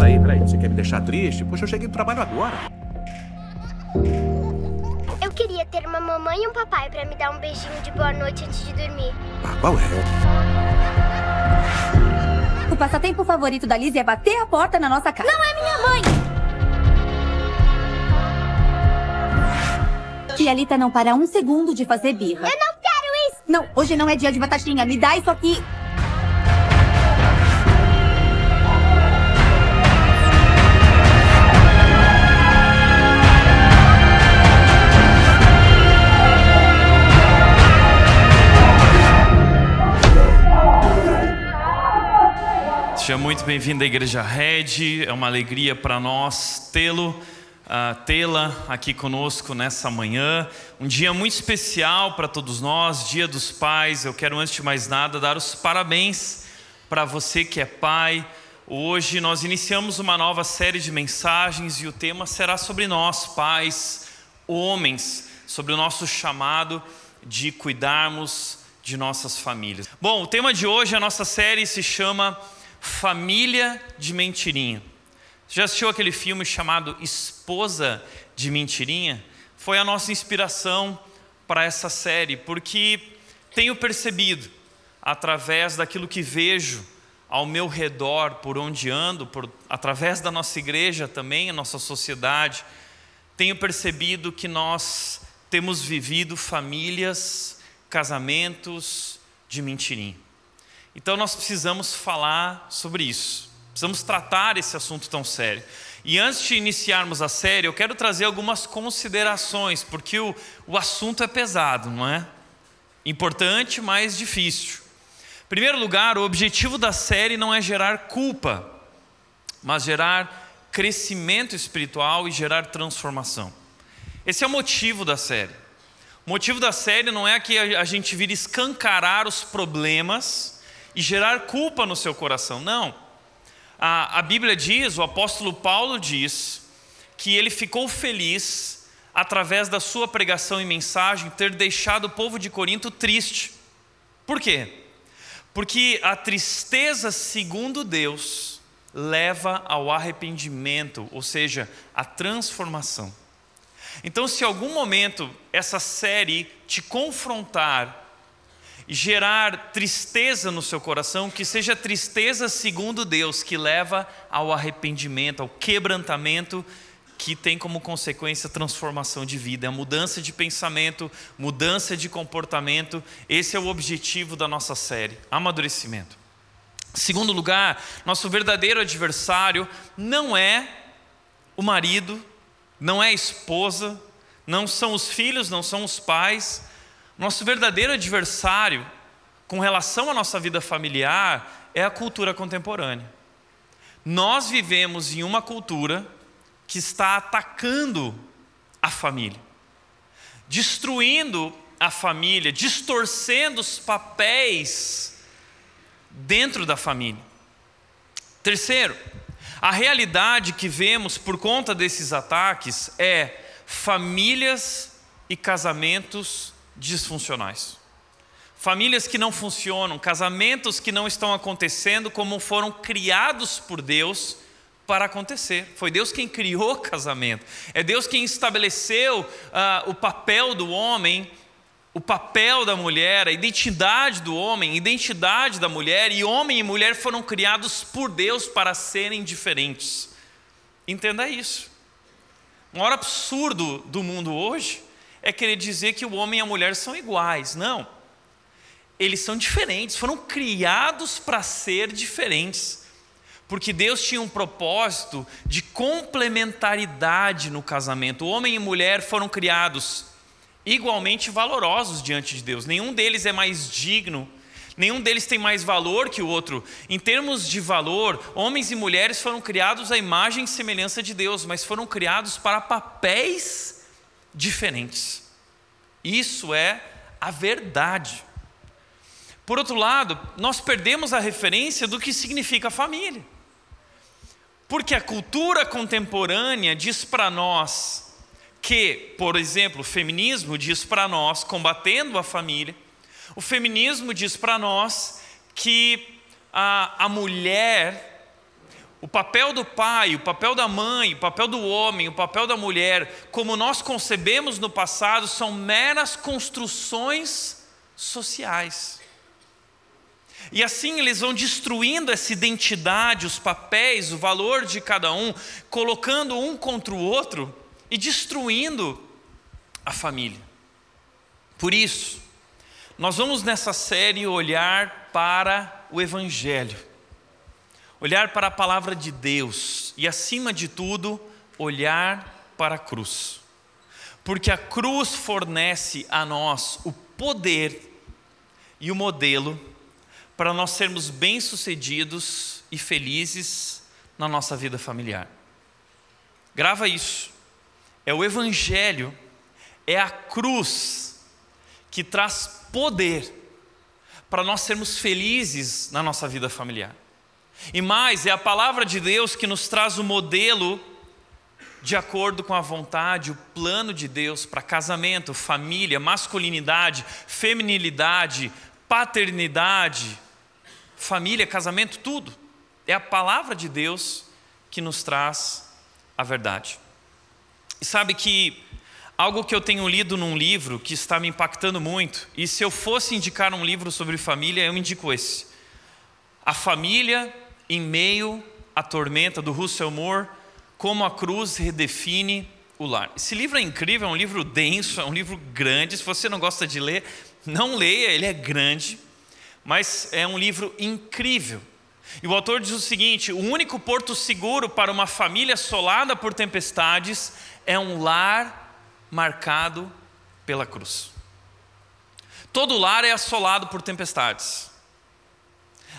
peraí, peraí. Você quer me deixar triste? Poxa, eu cheguei do trabalho agora. Eu queria ter uma mamãe e um papai pra me dar um beijinho de boa noite antes de dormir. Ah, qual é? O passatempo favorito da Liz é bater a porta na nossa casa. Não é minha mãe! Tia Lita não para um segundo de fazer birra. Eu não quero isso! Não, hoje não é dia de batatinha. Me dá isso aqui. Seja muito bem-vindo à Igreja Red, é uma alegria para nós tê-lo, uh, tê-la aqui conosco nessa manhã. Um dia muito especial para todos nós, Dia dos Pais. Eu quero, antes de mais nada, dar os parabéns para você que é pai. Hoje nós iniciamos uma nova série de mensagens e o tema será sobre nós, pais, homens, sobre o nosso chamado de cuidarmos de nossas famílias. Bom, o tema de hoje, a nossa série se chama Família de Mentirinha. Já assistiu aquele filme chamado Esposa de Mentirinha? Foi a nossa inspiração para essa série, porque tenho percebido, através daquilo que vejo ao meu redor, por onde ando, por, através da nossa igreja também, a nossa sociedade, tenho percebido que nós temos vivido famílias, casamentos de mentirinha. Então nós precisamos falar sobre isso, precisamos tratar esse assunto tão sério. E antes de iniciarmos a série, eu quero trazer algumas considerações, porque o, o assunto é pesado, não é? Importante, mas difícil. Em primeiro lugar, o objetivo da série não é gerar culpa, mas gerar crescimento espiritual e gerar transformação. Esse é o motivo da série. O motivo da série não é que a gente vire escancarar os problemas e gerar culpa no seu coração, não. A, a Bíblia diz, o apóstolo Paulo diz, que ele ficou feliz através da sua pregação e mensagem ter deixado o povo de Corinto triste. Por quê? Porque a tristeza, segundo Deus, leva ao arrependimento, ou seja, à transformação. Então, se em algum momento essa série te confrontar gerar tristeza no seu coração, que seja tristeza segundo Deus, que leva ao arrependimento, ao quebrantamento, que tem como consequência a transformação de vida, a mudança de pensamento, mudança de comportamento. Esse é o objetivo da nossa série, amadurecimento. Segundo lugar, nosso verdadeiro adversário não é o marido, não é a esposa, não são os filhos, não são os pais. Nosso verdadeiro adversário com relação à nossa vida familiar é a cultura contemporânea. Nós vivemos em uma cultura que está atacando a família, destruindo a família, distorcendo os papéis dentro da família. Terceiro, a realidade que vemos por conta desses ataques é famílias e casamentos disfuncionais. Famílias que não funcionam, casamentos que não estão acontecendo como foram criados por Deus para acontecer. Foi Deus quem criou o casamento. É Deus quem estabeleceu uh, o papel do homem, o papel da mulher, a identidade do homem, a identidade da mulher, e homem e mulher foram criados por Deus para serem diferentes. Entenda isso. O maior absurdo do mundo hoje é querer dizer que o homem e a mulher são iguais. Não. Eles são diferentes, foram criados para ser diferentes. Porque Deus tinha um propósito de complementaridade no casamento. O homem e mulher foram criados igualmente valorosos diante de Deus. Nenhum deles é mais digno, nenhum deles tem mais valor que o outro. Em termos de valor, homens e mulheres foram criados à imagem e semelhança de Deus, mas foram criados para papéis diferentes. Isso é a verdade. Por outro lado, nós perdemos a referência do que significa família. Porque a cultura contemporânea diz para nós que, por exemplo, o feminismo diz para nós, combatendo a família, o feminismo diz para nós que a, a mulher, o papel do pai, o papel da mãe, o papel do homem, o papel da mulher, como nós concebemos no passado, são meras construções sociais. E assim eles vão destruindo essa identidade, os papéis, o valor de cada um, colocando um contra o outro e destruindo a família. Por isso, nós vamos nessa série olhar para o Evangelho olhar para a palavra de Deus e, acima de tudo, olhar para a cruz. Porque a cruz fornece a nós o poder e o modelo para nós sermos bem-sucedidos e felizes na nossa vida familiar. Grava isso. É o Evangelho, é a cruz que traz poder para nós sermos felizes na nossa vida familiar. E mais, é a palavra de Deus que nos traz o modelo de acordo com a vontade, o plano de Deus para casamento, família, masculinidade, feminilidade, paternidade, família, casamento, tudo. É a palavra de Deus que nos traz a verdade. E sabe que algo que eu tenho lido num livro que está me impactando muito, e se eu fosse indicar um livro sobre família, eu indico esse. A família em meio à tormenta do Russell Moore, como a cruz redefine o lar. Esse livro é incrível, é um livro denso, é um livro grande. Se você não gosta de ler, não leia, ele é grande, mas é um livro incrível. E o autor diz o seguinte: o único porto seguro para uma família assolada por tempestades é um lar marcado pela cruz. Todo lar é assolado por tempestades.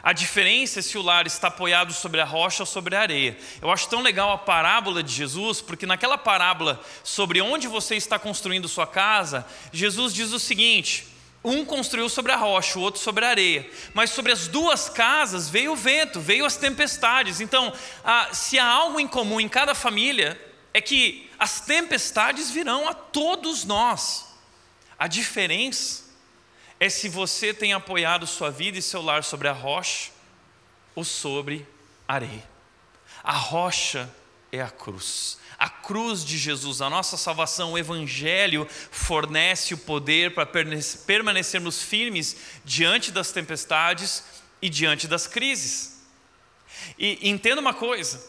A diferença é se o lar está apoiado sobre a rocha ou sobre a areia. Eu acho tão legal a parábola de Jesus, porque naquela parábola sobre onde você está construindo sua casa, Jesus diz o seguinte: um construiu sobre a rocha, o outro sobre a areia. Mas sobre as duas casas veio o vento, veio as tempestades. Então, se há algo em comum em cada família, é que as tempestades virão a todos nós. A diferença é se você tem apoiado sua vida e seu lar sobre a rocha ou sobre areia. A rocha é a cruz. A cruz de Jesus, a nossa salvação, o Evangelho fornece o poder para permanecermos firmes diante das tempestades e diante das crises. E entenda uma coisa: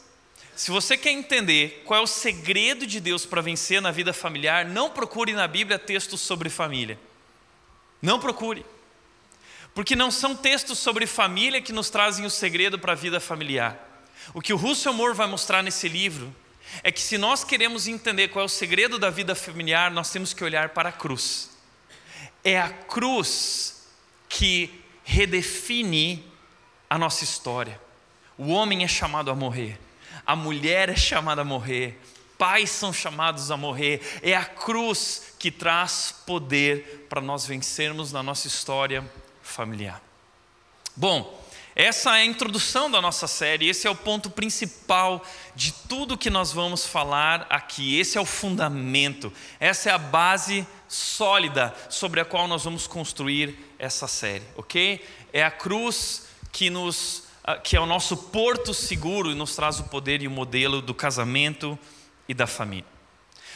se você quer entender qual é o segredo de Deus para vencer na vida familiar, não procure na Bíblia textos sobre família. Não procure. Porque não são textos sobre família que nos trazem o segredo para a vida familiar. O que o Russell Moore vai mostrar nesse livro é que se nós queremos entender qual é o segredo da vida familiar, nós temos que olhar para a cruz. É a cruz que redefine a nossa história. O homem é chamado a morrer, a mulher é chamada a morrer, pais são chamados a morrer. É a cruz que traz poder para nós vencermos na nossa história familiar. Bom, essa é a introdução da nossa série, esse é o ponto principal de tudo que nós vamos falar aqui, esse é o fundamento, essa é a base sólida sobre a qual nós vamos construir essa série, ok? É a cruz que nos ah, que é o nosso porto seguro e nos traz o poder e o modelo do casamento e da família.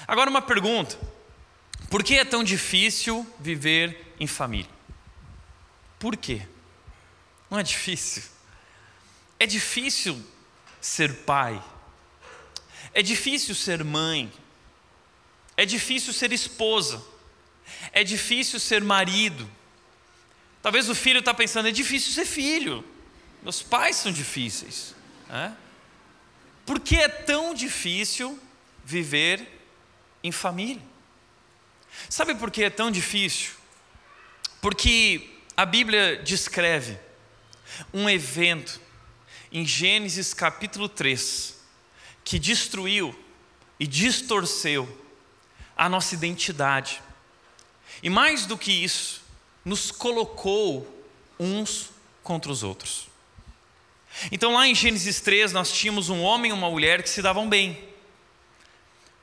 Agora uma pergunta: por que é tão difícil viver em família? Por quê? Não é difícil. É difícil ser pai. É difícil ser mãe. É difícil ser esposa. É difícil ser marido. Talvez o filho está pensando, é difícil ser filho. Meus pais são difíceis. É? Por que é tão difícil viver em família? Sabe por que é tão difícil? Porque a Bíblia descreve um evento em Gênesis capítulo 3 que destruiu e distorceu a nossa identidade. E mais do que isso, nos colocou uns contra os outros. Então, lá em Gênesis 3, nós tínhamos um homem e uma mulher que se davam bem.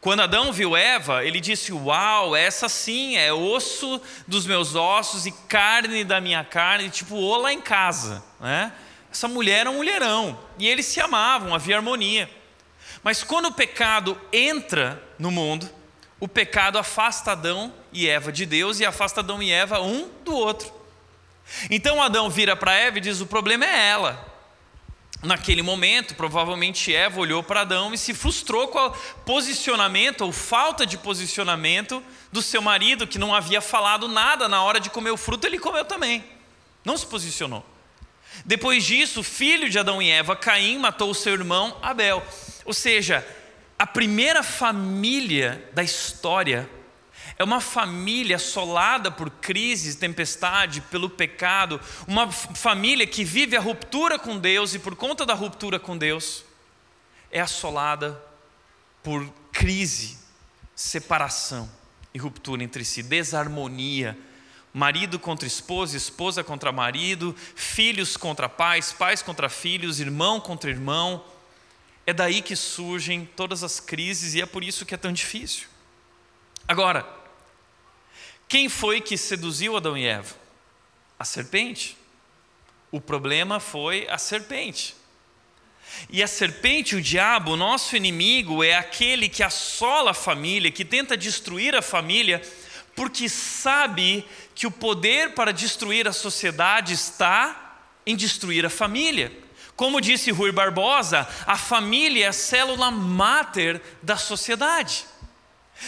Quando Adão viu Eva, ele disse: Uau, essa sim é osso dos meus ossos e carne da minha carne, tipo o lá em casa, né? Essa mulher era um mulherão e eles se amavam, havia harmonia. Mas quando o pecado entra no mundo, o pecado afasta Adão e Eva de Deus e afasta Adão e Eva um do outro. Então Adão vira para Eva e diz: o problema é ela. Naquele momento, provavelmente Eva olhou para Adão e se frustrou com o posicionamento ou falta de posicionamento do seu marido, que não havia falado nada na hora de comer o fruto, ele comeu também. Não se posicionou. Depois disso, o filho de Adão e Eva, Caim, matou o seu irmão Abel. Ou seja, a primeira família da história é uma família assolada por crises, tempestade, pelo pecado, uma família que vive a ruptura com Deus e por conta da ruptura com Deus é assolada por crise, separação e ruptura entre si, desarmonia, marido contra esposa, esposa contra marido, filhos contra pais, pais contra filhos, irmão contra irmão. É daí que surgem todas as crises e é por isso que é tão difícil. Agora, quem foi que seduziu Adão e Eva? A serpente. O problema foi a serpente. E a serpente, o diabo, nosso inimigo, é aquele que assola a família, que tenta destruir a família, porque sabe que o poder para destruir a sociedade está em destruir a família. Como disse Rui Barbosa, a família é a célula máter da sociedade.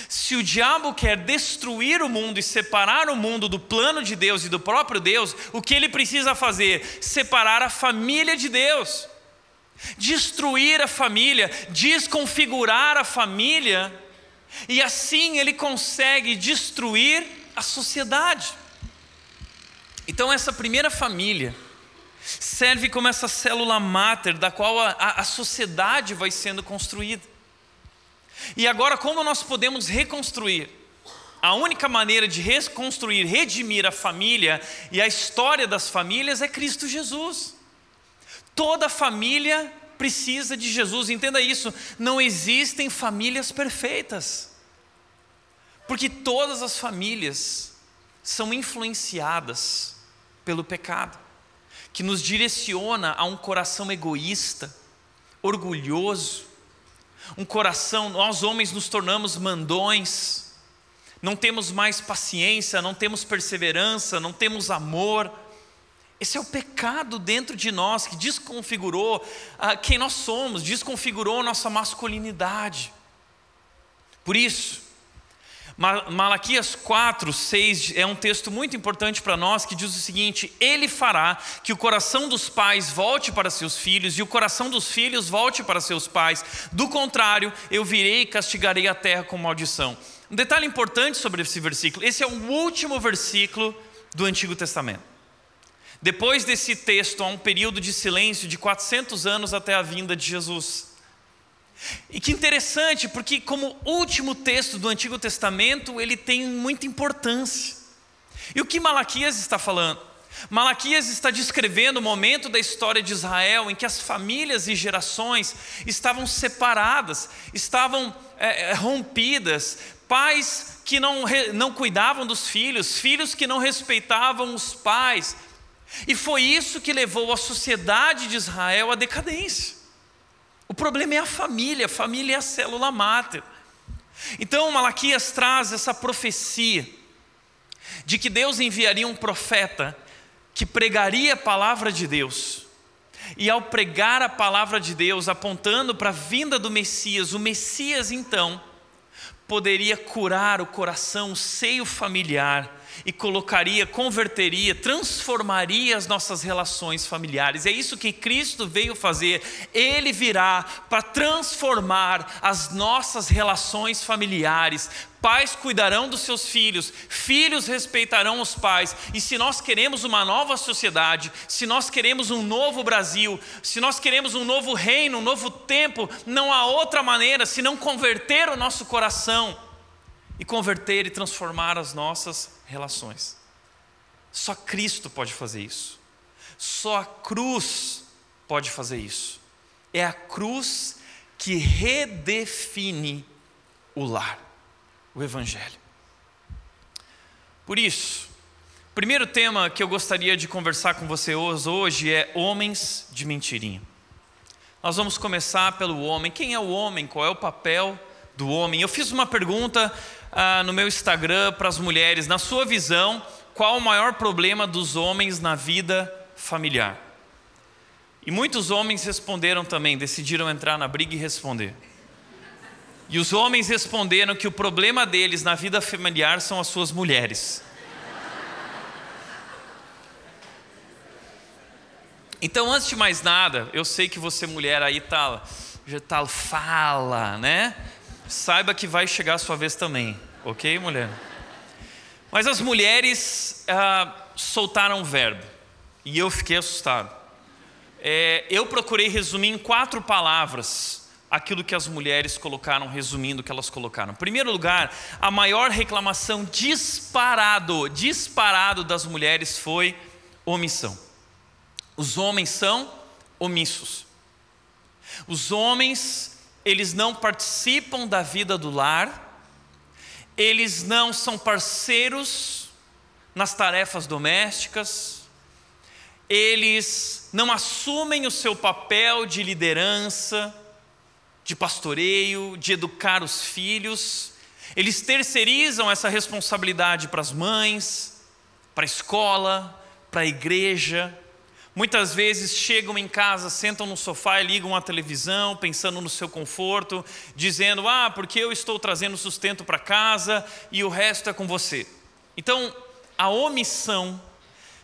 Se o diabo quer destruir o mundo e separar o mundo do plano de Deus e do próprio Deus, o que ele precisa fazer? Separar a família de Deus, destruir a família, desconfigurar a família, e assim ele consegue destruir a sociedade. Então, essa primeira família serve como essa célula máter da qual a, a, a sociedade vai sendo construída. E agora, como nós podemos reconstruir? A única maneira de reconstruir, redimir a família e a história das famílias é Cristo Jesus. Toda família precisa de Jesus, entenda isso. Não existem famílias perfeitas, porque todas as famílias são influenciadas pelo pecado, que nos direciona a um coração egoísta, orgulhoso, um coração, nós homens nos tornamos mandões, não temos mais paciência, não temos perseverança, não temos amor. Esse é o pecado dentro de nós que desconfigurou ah, quem nós somos, desconfigurou nossa masculinidade. Por isso, Malaquias 4, 6 é um texto muito importante para nós que diz o seguinte: Ele fará que o coração dos pais volte para seus filhos e o coração dos filhos volte para seus pais. Do contrário, eu virei e castigarei a terra com maldição. Um detalhe importante sobre esse versículo: esse é o último versículo do Antigo Testamento. Depois desse texto, há um período de silêncio de 400 anos até a vinda de Jesus. E que interessante, porque como último texto do Antigo Testamento, ele tem muita importância. E o que Malaquias está falando? Malaquias está descrevendo o momento da história de Israel em que as famílias e gerações estavam separadas, estavam é, rompidas, pais que não, não cuidavam dos filhos, filhos que não respeitavam os pais. E foi isso que levou a sociedade de Israel à decadência. O problema é a família, a família é a célula máter. Então Malaquias traz essa profecia de que Deus enviaria um profeta que pregaria a palavra de Deus. E ao pregar a palavra de Deus, apontando para a vinda do Messias, o Messias então poderia curar o coração, o seio familiar e colocaria, converteria, transformaria as nossas relações familiares. É isso que Cristo veio fazer. Ele virá para transformar as nossas relações familiares. Pais cuidarão dos seus filhos, filhos respeitarão os pais. E se nós queremos uma nova sociedade, se nós queremos um novo Brasil, se nós queremos um novo reino, um novo tempo, não há outra maneira senão converter o nosso coração e converter e transformar as nossas relações. Só Cristo pode fazer isso. Só a cruz pode fazer isso. É a cruz que redefine o lar, o Evangelho. Por isso, primeiro tema que eu gostaria de conversar com você hoje é homens de mentirinha. Nós vamos começar pelo homem. Quem é o homem? Qual é o papel do homem? Eu fiz uma pergunta ah, no meu Instagram para as mulheres. Na sua visão, qual o maior problema dos homens na vida familiar? E muitos homens responderam também, decidiram entrar na briga e responder. E os homens responderam que o problema deles na vida familiar são as suas mulheres. Então, antes de mais nada, eu sei que você, mulher, aí tá, já tá, fala, né? Saiba que vai chegar a sua vez também, ok, mulher? Mas as mulheres ah, soltaram o verbo e eu fiquei assustado. É, eu procurei resumir em quatro palavras aquilo que as mulheres colocaram, resumindo o que elas colocaram. Em primeiro lugar, a maior reclamação disparado, disparado das mulheres foi omissão. Os homens são omissos. Os homens, eles não participam da vida do lar, eles não são parceiros nas tarefas domésticas, eles não assumem o seu papel de liderança, de pastoreio, de educar os filhos, eles terceirizam essa responsabilidade para as mães, para a escola, para a igreja, Muitas vezes chegam em casa, sentam no sofá e ligam a televisão, pensando no seu conforto, dizendo: Ah, porque eu estou trazendo sustento para casa e o resto é com você. Então, a omissão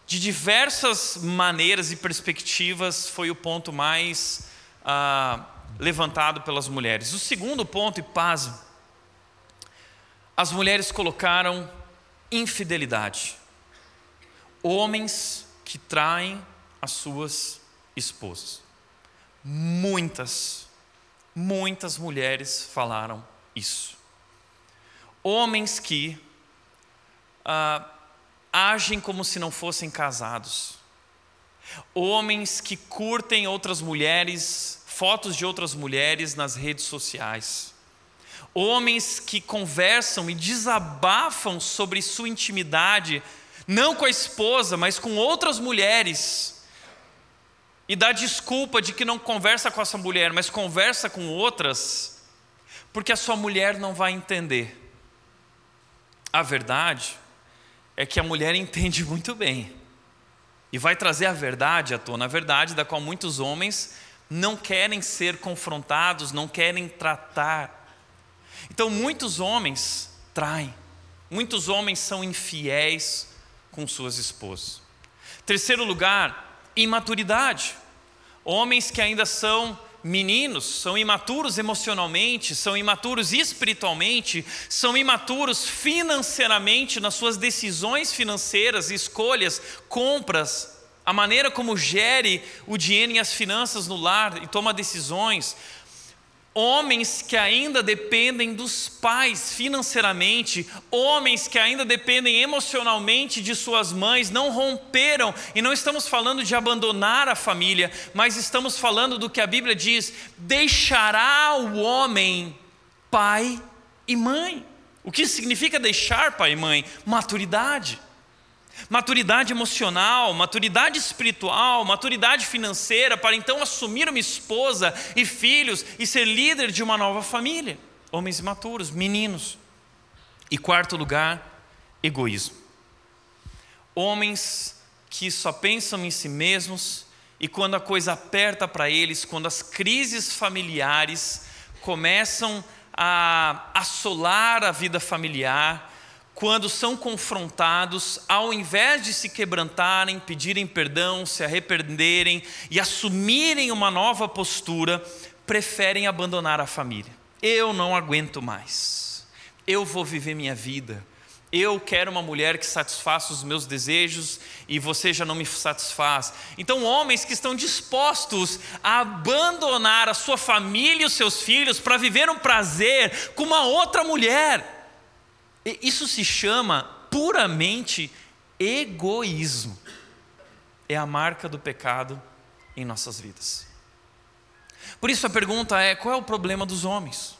de diversas maneiras e perspectivas foi o ponto mais ah, levantado pelas mulheres. O segundo ponto, e paz, as mulheres colocaram infidelidade. Homens que traem as suas esposas. Muitas, muitas mulheres falaram isso. Homens que ah, agem como se não fossem casados. Homens que curtem outras mulheres, fotos de outras mulheres nas redes sociais. Homens que conversam e desabafam sobre sua intimidade, não com a esposa, mas com outras mulheres e dá desculpa de que não conversa com essa mulher, mas conversa com outras, porque a sua mulher não vai entender. A verdade é que a mulher entende muito bem e vai trazer a verdade à tona, a verdade da qual muitos homens não querem ser confrontados, não querem tratar. Então, muitos homens traem, muitos homens são infiéis com suas esposas. Terceiro lugar, imaturidade. Homens que ainda são meninos, são imaturos emocionalmente, são imaturos espiritualmente, são imaturos financeiramente nas suas decisões financeiras, escolhas, compras, a maneira como gere o dinheiro e as finanças no lar e toma decisões, Homens que ainda dependem dos pais financeiramente, homens que ainda dependem emocionalmente de suas mães, não romperam, e não estamos falando de abandonar a família, mas estamos falando do que a Bíblia diz: deixará o homem pai e mãe. O que significa deixar pai e mãe? Maturidade maturidade emocional, maturidade espiritual, maturidade financeira, para então assumir uma esposa e filhos e ser líder de uma nova família. Homens maturos, meninos. E quarto lugar, egoísmo. Homens que só pensam em si mesmos e quando a coisa aperta para eles, quando as crises familiares começam a assolar a vida familiar, quando são confrontados, ao invés de se quebrantarem, pedirem perdão, se arrependerem e assumirem uma nova postura, preferem abandonar a família. Eu não aguento mais. Eu vou viver minha vida. Eu quero uma mulher que satisfaça os meus desejos e você já não me satisfaz. Então, homens que estão dispostos a abandonar a sua família e os seus filhos para viver um prazer com uma outra mulher isso se chama puramente egoísmo. É a marca do pecado em nossas vidas. Por isso a pergunta é: qual é o problema dos homens?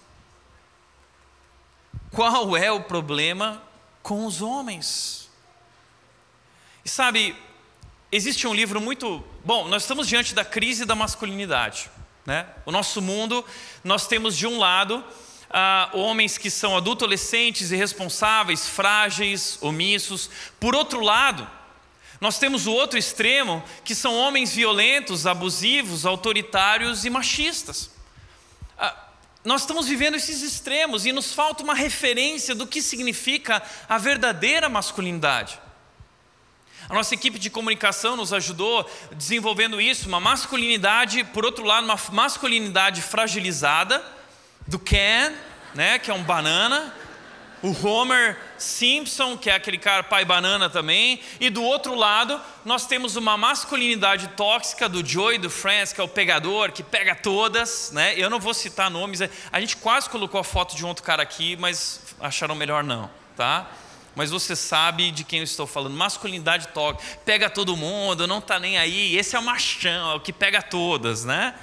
Qual é o problema com os homens? E sabe, existe um livro muito. Bom, nós estamos diante da crise da masculinidade. Né? O nosso mundo, nós temos de um lado ah, homens que são adolescentes, irresponsáveis, frágeis, omissos. Por outro lado, nós temos o outro extremo, que são homens violentos, abusivos, autoritários e machistas. Ah, nós estamos vivendo esses extremos e nos falta uma referência do que significa a verdadeira masculinidade. A nossa equipe de comunicação nos ajudou desenvolvendo isso, uma masculinidade, por outro lado, uma masculinidade fragilizada, do Ken, né, que é um banana, o Homer Simpson, que é aquele cara pai banana também, e do outro lado, nós temos uma masculinidade tóxica do Joey do Friends, que é o pegador, que pega todas, né? Eu não vou citar nomes, a gente quase colocou a foto de um outro cara aqui, mas acharam melhor não, tá? mas você sabe de quem eu estou falando. Masculinidade toca, pega todo mundo, não está nem aí. Esse é o machão, é o que pega todas, né?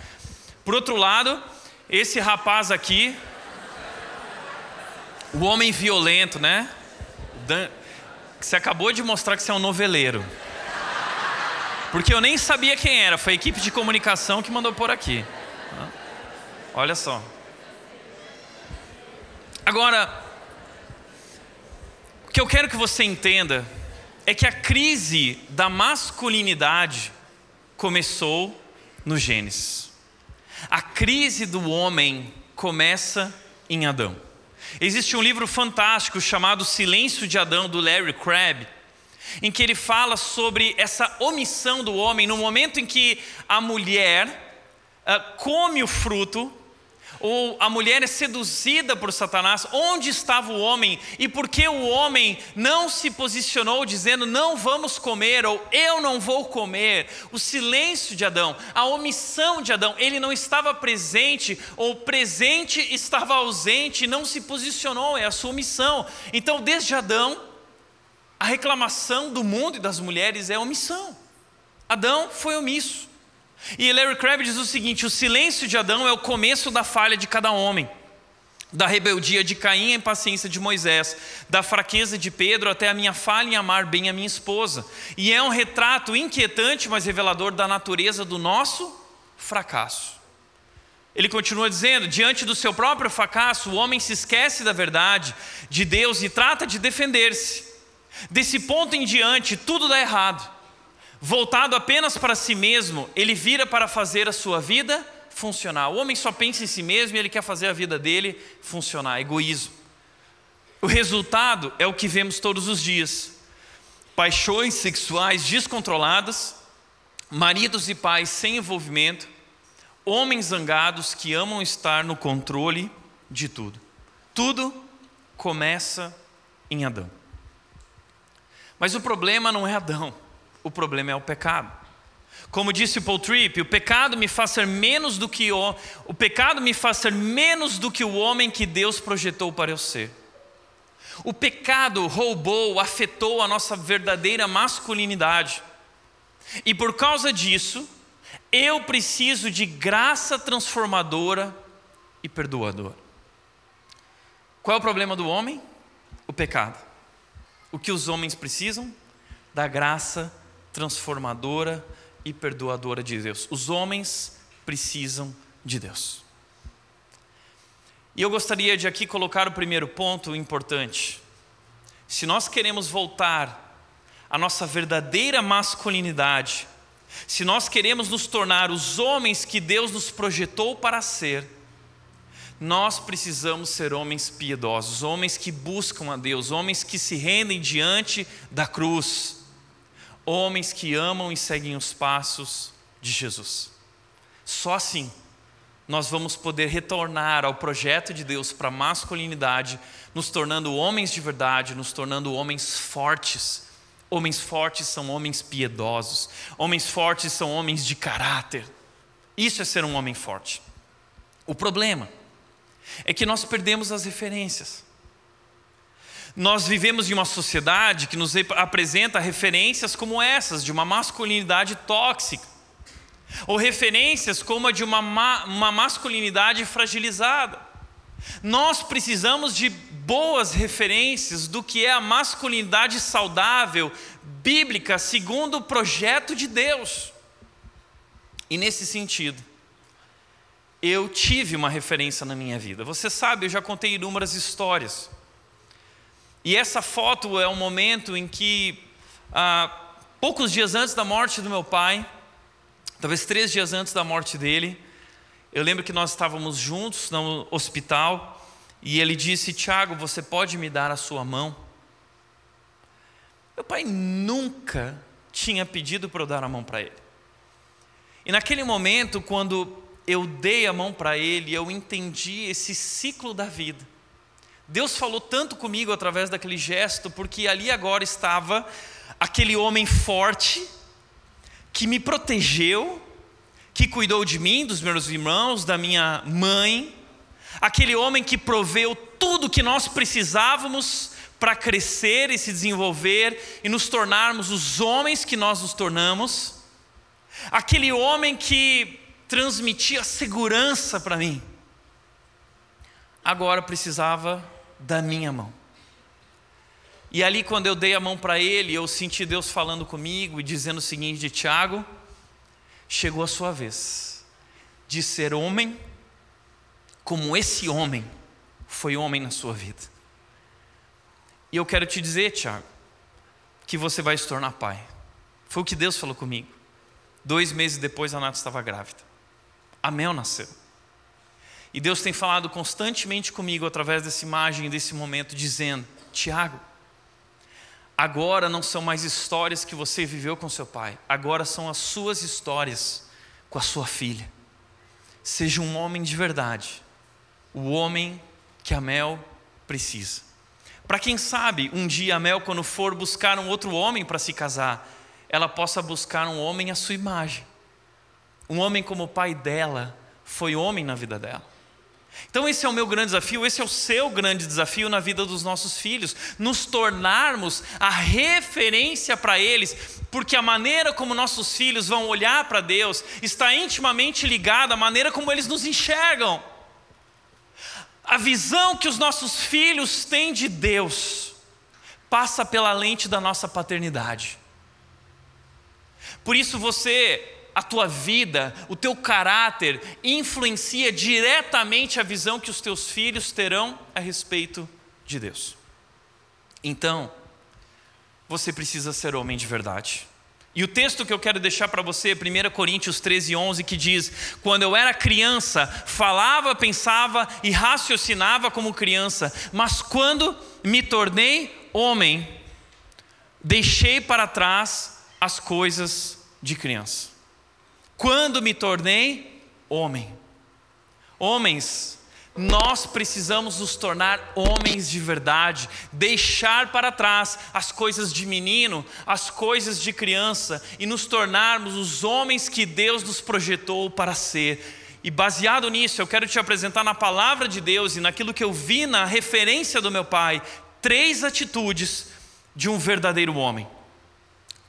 Por outro lado, esse rapaz aqui, o homem violento, né? Dan, você acabou de mostrar que você é um noveleiro. Porque eu nem sabia quem era, foi a equipe de comunicação que mandou por aqui. Olha só. Agora, o que eu quero que você entenda é que a crise da masculinidade começou no Gênesis. A crise do homem começa em Adão. Existe um livro fantástico chamado Silêncio de Adão, do Larry Crabb, em que ele fala sobre essa omissão do homem no momento em que a mulher uh, come o fruto ou a mulher é seduzida por Satanás, onde estava o homem e por que o homem não se posicionou dizendo não vamos comer ou eu não vou comer? O silêncio de Adão, a omissão de Adão, ele não estava presente ou presente estava ausente, não se posicionou, é a sua omissão. Então, desde Adão, a reclamação do mundo e das mulheres é omissão. Adão foi omisso. E Larry Crabb diz o seguinte: o silêncio de Adão é o começo da falha de cada homem, da rebeldia de Caim à impaciência de Moisés, da fraqueza de Pedro até a minha falha em amar bem a minha esposa. E é um retrato inquietante, mas revelador da natureza do nosso fracasso. Ele continua dizendo: diante do seu próprio fracasso, o homem se esquece da verdade de Deus e trata de defender-se. Desse ponto em diante, tudo dá errado voltado apenas para si mesmo, ele vira para fazer a sua vida funcionar. O homem só pensa em si mesmo e ele quer fazer a vida dele funcionar. Egoísmo. O resultado é o que vemos todos os dias: paixões sexuais descontroladas, maridos e pais sem envolvimento, homens zangados que amam estar no controle de tudo. Tudo começa em Adão. Mas o problema não é Adão o problema é o pecado. Como disse Paul Tripp, o pecado me faz ser menos do que o, o pecado me faz ser menos do que o homem que Deus projetou para eu ser. O pecado roubou, afetou a nossa verdadeira masculinidade. E por causa disso, eu preciso de graça transformadora e perdoadora. Qual é o problema do homem? O pecado. O que os homens precisam? Da graça transformadora e perdoadora de Deus. Os homens precisam de Deus. E eu gostaria de aqui colocar o primeiro ponto importante. Se nós queremos voltar à nossa verdadeira masculinidade, se nós queremos nos tornar os homens que Deus nos projetou para ser, nós precisamos ser homens piedosos, homens que buscam a Deus, homens que se rendem diante da cruz homens que amam e seguem os passos de Jesus. Só assim nós vamos poder retornar ao projeto de Deus para a masculinidade, nos tornando homens de verdade, nos tornando homens fortes. Homens fortes são homens piedosos, homens fortes são homens de caráter. Isso é ser um homem forte. O problema é que nós perdemos as referências. Nós vivemos em uma sociedade que nos apresenta referências como essas, de uma masculinidade tóxica, ou referências como a de uma, ma uma masculinidade fragilizada. Nós precisamos de boas referências do que é a masculinidade saudável, bíblica, segundo o projeto de Deus. E nesse sentido, eu tive uma referência na minha vida. Você sabe, eu já contei inúmeras histórias. E essa foto é um momento em que, ah, poucos dias antes da morte do meu pai, talvez três dias antes da morte dele, eu lembro que nós estávamos juntos no hospital e ele disse: Tiago, você pode me dar a sua mão? Meu pai nunca tinha pedido para eu dar a mão para ele. E naquele momento, quando eu dei a mão para ele, eu entendi esse ciclo da vida. Deus falou tanto comigo através daquele gesto, porque ali agora estava aquele homem forte, que me protegeu, que cuidou de mim, dos meus irmãos, da minha mãe, aquele homem que proveu tudo que nós precisávamos para crescer e se desenvolver e nos tornarmos os homens que nós nos tornamos, aquele homem que transmitia segurança para mim, agora precisava da minha mão. E ali, quando eu dei a mão para ele, eu senti Deus falando comigo e dizendo o seguinte: Tiago, chegou a sua vez de ser homem, como esse homem foi homem na sua vida. E eu quero te dizer, Tiago, que você vai se tornar pai. Foi o que Deus falou comigo. Dois meses depois, a Nata estava grávida a Mel nasceu. E Deus tem falado constantemente comigo através dessa imagem, desse momento, dizendo: Tiago, agora não são mais histórias que você viveu com seu pai, agora são as suas histórias com a sua filha. Seja um homem de verdade, o homem que a Mel precisa. Para quem sabe, um dia a Mel, quando for buscar um outro homem para se casar, ela possa buscar um homem à sua imagem um homem como o pai dela foi homem na vida dela. Então, esse é o meu grande desafio, esse é o seu grande desafio na vida dos nossos filhos, nos tornarmos a referência para eles, porque a maneira como nossos filhos vão olhar para Deus está intimamente ligada à maneira como eles nos enxergam. A visão que os nossos filhos têm de Deus passa pela lente da nossa paternidade. Por isso, você a tua vida, o teu caráter influencia diretamente a visão que os teus filhos terão a respeito de Deus. Então, você precisa ser homem de verdade. E o texto que eu quero deixar para você é 1 Coríntios 13, 11, que diz: Quando eu era criança, falava, pensava e raciocinava como criança, mas quando me tornei homem, deixei para trás as coisas de criança quando me tornei homem. Homens, nós precisamos nos tornar homens de verdade, deixar para trás as coisas de menino, as coisas de criança e nos tornarmos os homens que Deus nos projetou para ser. E baseado nisso, eu quero te apresentar na palavra de Deus e naquilo que eu vi na referência do meu pai, três atitudes de um verdadeiro homem.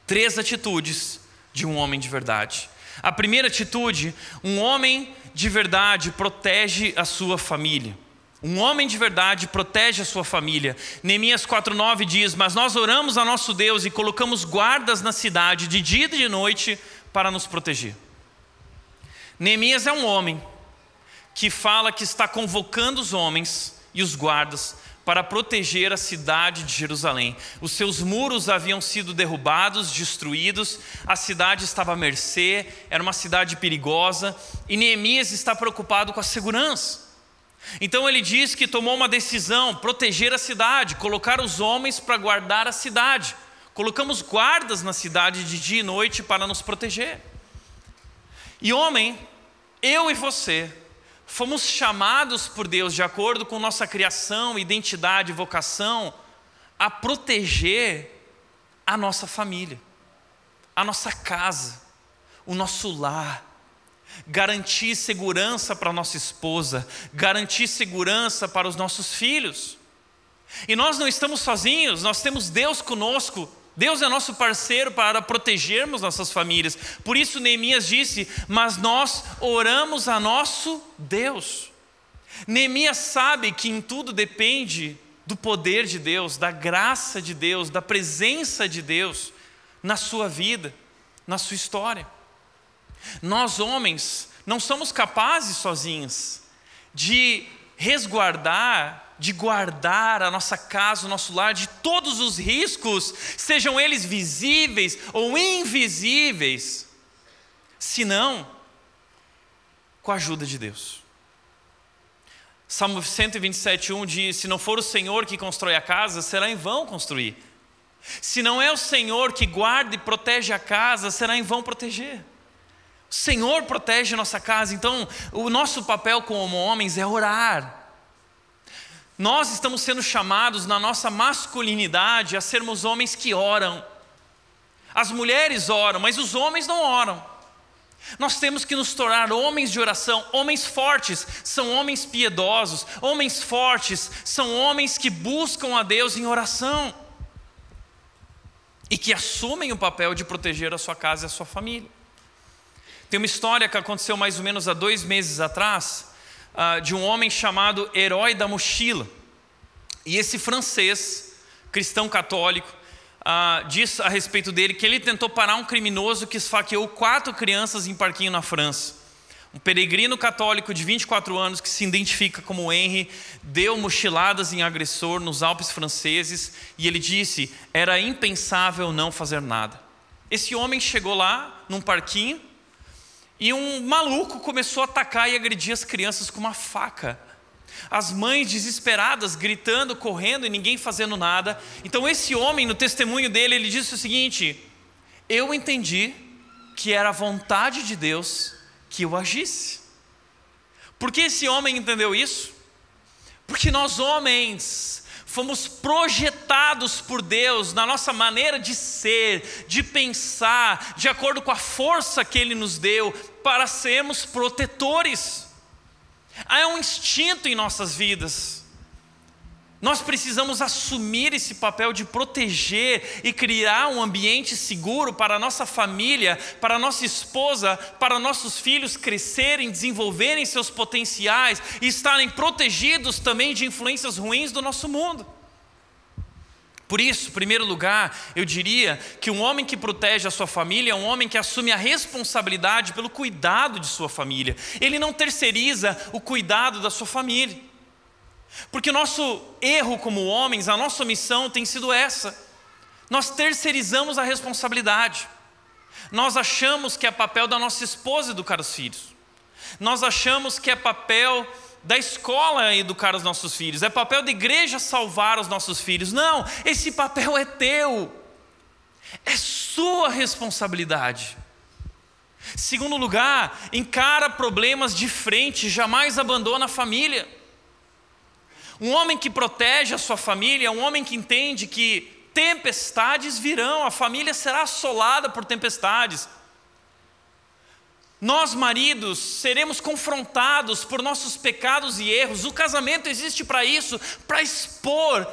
Três atitudes de um homem de verdade. A primeira atitude, um homem de verdade protege a sua família. Um homem de verdade protege a sua família. Neemias 4,9 diz: Mas nós oramos a nosso Deus e colocamos guardas na cidade, de dia e de noite, para nos proteger. Neemias é um homem que fala que está convocando os homens e os guardas para proteger a cidade de Jerusalém. Os seus muros haviam sido derrubados, destruídos, a cidade estava à mercê, era uma cidade perigosa, e Neemias está preocupado com a segurança. Então ele diz que tomou uma decisão: proteger a cidade, colocar os homens para guardar a cidade. Colocamos guardas na cidade de dia e noite para nos proteger. E homem, eu e você, Fomos chamados por Deus, de acordo com nossa criação, identidade, vocação, a proteger a nossa família, a nossa casa, o nosso lar, garantir segurança para nossa esposa, garantir segurança para os nossos filhos. E nós não estamos sozinhos, nós temos Deus conosco Deus é nosso parceiro para protegermos nossas famílias. Por isso Neemias disse: Mas nós oramos a nosso Deus. Neemias sabe que em tudo depende do poder de Deus, da graça de Deus, da presença de Deus na sua vida, na sua história. Nós, homens, não somos capazes sozinhos de resguardar, de guardar a nossa casa, o nosso lar de todos os riscos, sejam eles visíveis ou invisíveis, senão com a ajuda de Deus. Salmo 127,1 diz: Se não for o Senhor que constrói a casa, será em vão construir. Se não é o Senhor que guarda e protege a casa, será em vão proteger. O Senhor protege a nossa casa, então o nosso papel como homens é orar. Nós estamos sendo chamados na nossa masculinidade a sermos homens que oram. As mulheres oram, mas os homens não oram. Nós temos que nos tornar homens de oração, homens fortes são homens piedosos, homens fortes são homens que buscam a Deus em oração e que assumem o papel de proteger a sua casa e a sua família. Tem uma história que aconteceu mais ou menos há dois meses atrás, uh, de um homem chamado Herói da Mochila. E esse francês, cristão católico, uh, diz a respeito dele que ele tentou parar um criminoso que esfaqueou quatro crianças em parquinho na França. Um peregrino católico de 24 anos que se identifica como Henry deu mochiladas em agressor nos Alpes franceses e ele disse: era impensável não fazer nada. Esse homem chegou lá num parquinho e um maluco começou a atacar e agredir as crianças com uma faca. As mães desesperadas, gritando, correndo e ninguém fazendo nada. Então, esse homem, no testemunho dele, ele disse o seguinte: Eu entendi que era a vontade de Deus que eu agisse. Por que esse homem entendeu isso? Porque nós, homens, fomos projetados por Deus na nossa maneira de ser, de pensar, de acordo com a força que Ele nos deu, para sermos protetores. Há um instinto em nossas vidas nós precisamos assumir esse papel de proteger e criar um ambiente seguro para a nossa família, para a nossa esposa, para nossos filhos crescerem, desenvolverem seus potenciais e estarem protegidos também de influências ruins do nosso mundo. Por isso, em primeiro lugar, eu diria que um homem que protege a sua família é um homem que assume a responsabilidade pelo cuidado de sua família. Ele não terceiriza o cuidado da sua família. Porque o nosso erro como homens, a nossa missão tem sido essa. Nós terceirizamos a responsabilidade. Nós achamos que é papel da nossa esposa educar os filhos. Nós achamos que é papel da escola educar os nossos filhos. É papel da igreja salvar os nossos filhos. Não, esse papel é teu. É sua responsabilidade. Segundo lugar, encara problemas de frente, jamais abandona a família. Um homem que protege a sua família um homem que entende que tempestades virão, a família será assolada por tempestades. Nós, maridos, seremos confrontados por nossos pecados e erros. O casamento existe para isso para expor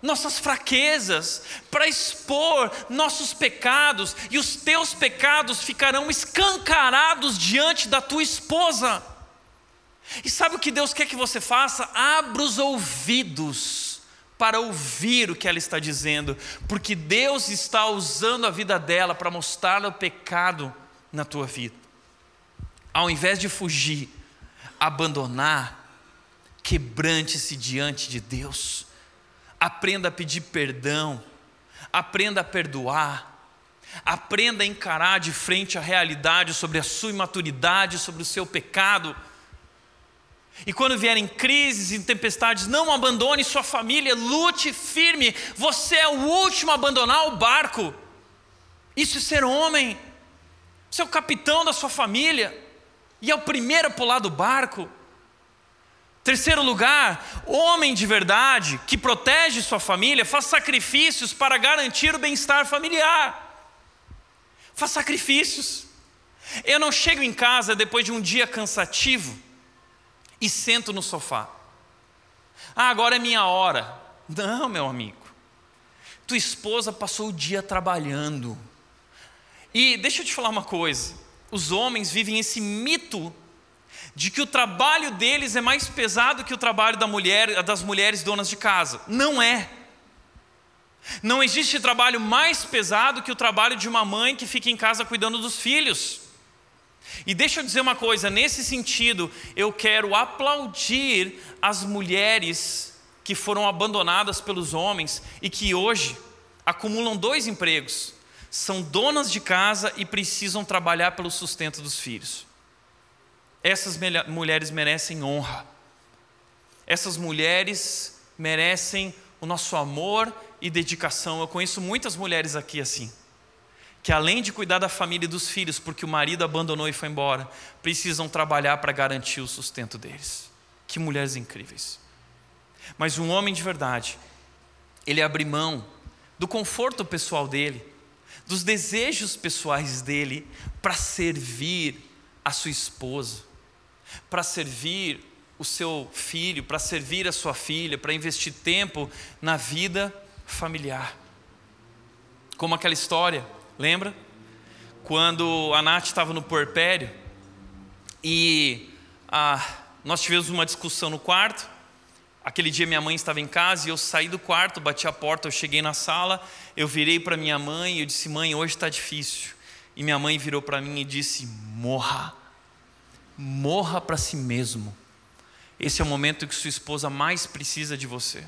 nossas fraquezas, para expor nossos pecados, e os teus pecados ficarão escancarados diante da tua esposa. E sabe o que Deus quer que você faça? Abra os ouvidos para ouvir o que ela está dizendo, porque Deus está usando a vida dela para mostrar o pecado na tua vida. Ao invés de fugir, abandonar, quebrante-se diante de Deus. Aprenda a pedir perdão, aprenda a perdoar, aprenda a encarar de frente a realidade sobre a sua imaturidade, sobre o seu pecado e quando vierem crises e tempestades, não abandone sua família, lute firme. Você é o último a abandonar o barco. Isso é ser homem. Você é o capitão da sua família e é o primeiro a pular do barco. Terceiro lugar, homem de verdade que protege sua família, faz sacrifícios para garantir o bem-estar familiar. Faz sacrifícios. Eu não chego em casa depois de um dia cansativo e sento no sofá. Ah, agora é minha hora. Não, meu amigo. Tua esposa passou o dia trabalhando. E deixa eu te falar uma coisa: os homens vivem esse mito de que o trabalho deles é mais pesado que o trabalho da mulher, das mulheres donas de casa. Não é. Não existe trabalho mais pesado que o trabalho de uma mãe que fica em casa cuidando dos filhos. E deixa eu dizer uma coisa, nesse sentido, eu quero aplaudir as mulheres que foram abandonadas pelos homens e que hoje acumulam dois empregos, são donas de casa e precisam trabalhar pelo sustento dos filhos. Essas mulheres merecem honra. Essas mulheres merecem o nosso amor e dedicação. Eu conheço muitas mulheres aqui assim, que além de cuidar da família e dos filhos, porque o marido abandonou e foi embora, precisam trabalhar para garantir o sustento deles. Que mulheres incríveis. Mas um homem de verdade, ele abre mão do conforto pessoal dele, dos desejos pessoais dele, para servir a sua esposa para servir o seu filho, para servir a sua filha, para investir tempo na vida familiar. Como aquela história, lembra? Quando a Nath estava no porpério e ah, nós tivemos uma discussão no quarto. Aquele dia minha mãe estava em casa e eu saí do quarto, bati a porta, eu cheguei na sala, eu virei para minha mãe e eu disse: Mãe, hoje está difícil. E minha mãe virou para mim e disse: Morra morra para si mesmo. Esse é o momento que sua esposa mais precisa de você.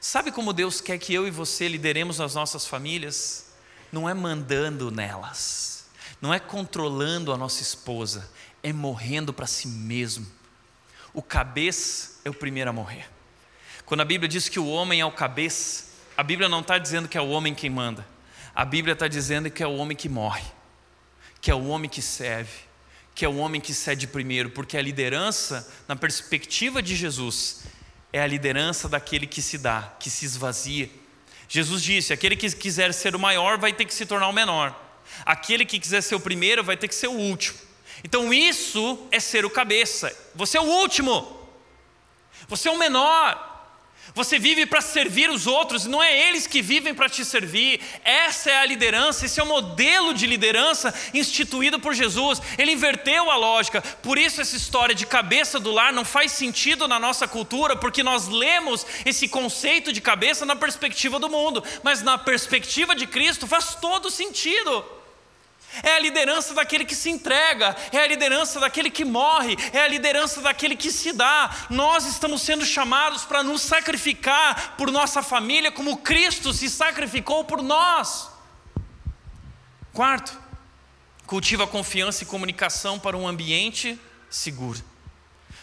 Sabe como Deus quer que eu e você lideremos as nossas famílias? Não é mandando nelas, não é controlando a nossa esposa, é morrendo para si mesmo. O cabeça é o primeiro a morrer. Quando a Bíblia diz que o homem é o cabeça, a Bíblia não está dizendo que é o homem quem manda, a Bíblia está dizendo que é o homem que morre, que é o homem que serve, que é o homem que cede primeiro, porque a liderança, na perspectiva de Jesus, é a liderança daquele que se dá, que se esvazia. Jesus disse: aquele que quiser ser o maior vai ter que se tornar o menor, aquele que quiser ser o primeiro vai ter que ser o último. Então, isso é ser o cabeça, você é o último, você é o menor. Você vive para servir os outros, não é eles que vivem para te servir. Essa é a liderança, esse é o modelo de liderança instituído por Jesus. Ele inverteu a lógica. Por isso, essa história de cabeça do lar não faz sentido na nossa cultura, porque nós lemos esse conceito de cabeça na perspectiva do mundo, mas na perspectiva de Cristo faz todo sentido. É a liderança daquele que se entrega, é a liderança daquele que morre, é a liderança daquele que se dá. Nós estamos sendo chamados para nos sacrificar por nossa família, como Cristo se sacrificou por nós. Quarto, cultiva confiança e comunicação para um ambiente seguro.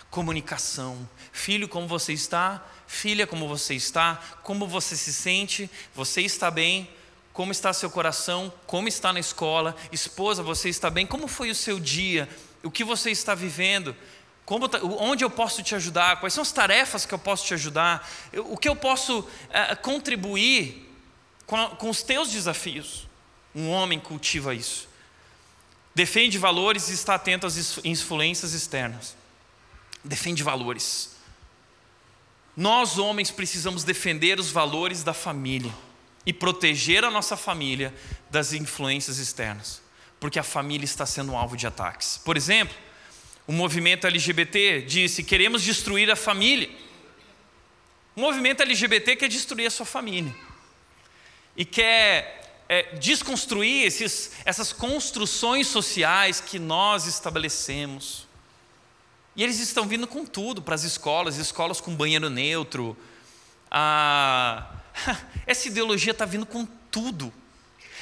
Comunicação. Filho, como você está? Filha, como você está? Como você se sente? Você está bem? Como está seu coração? Como está na escola? Esposa, você está bem? Como foi o seu dia? O que você está vivendo? Como, tá, onde eu posso te ajudar? Quais são as tarefas que eu posso te ajudar? o que eu posso é, contribuir com, com os teus desafios? Um homem cultiva isso. Defende valores e está atento às influências externas. Defende valores. Nós, homens, precisamos defender os valores da família e proteger a nossa família das influências externas, porque a família está sendo alvo de ataques. Por exemplo, o movimento LGBT disse: queremos destruir a família. O movimento LGBT quer destruir a sua família e quer é, desconstruir esses, essas construções sociais que nós estabelecemos. E eles estão vindo com tudo para as escolas, escolas com banheiro neutro, a Essa ideologia está vindo com tudo.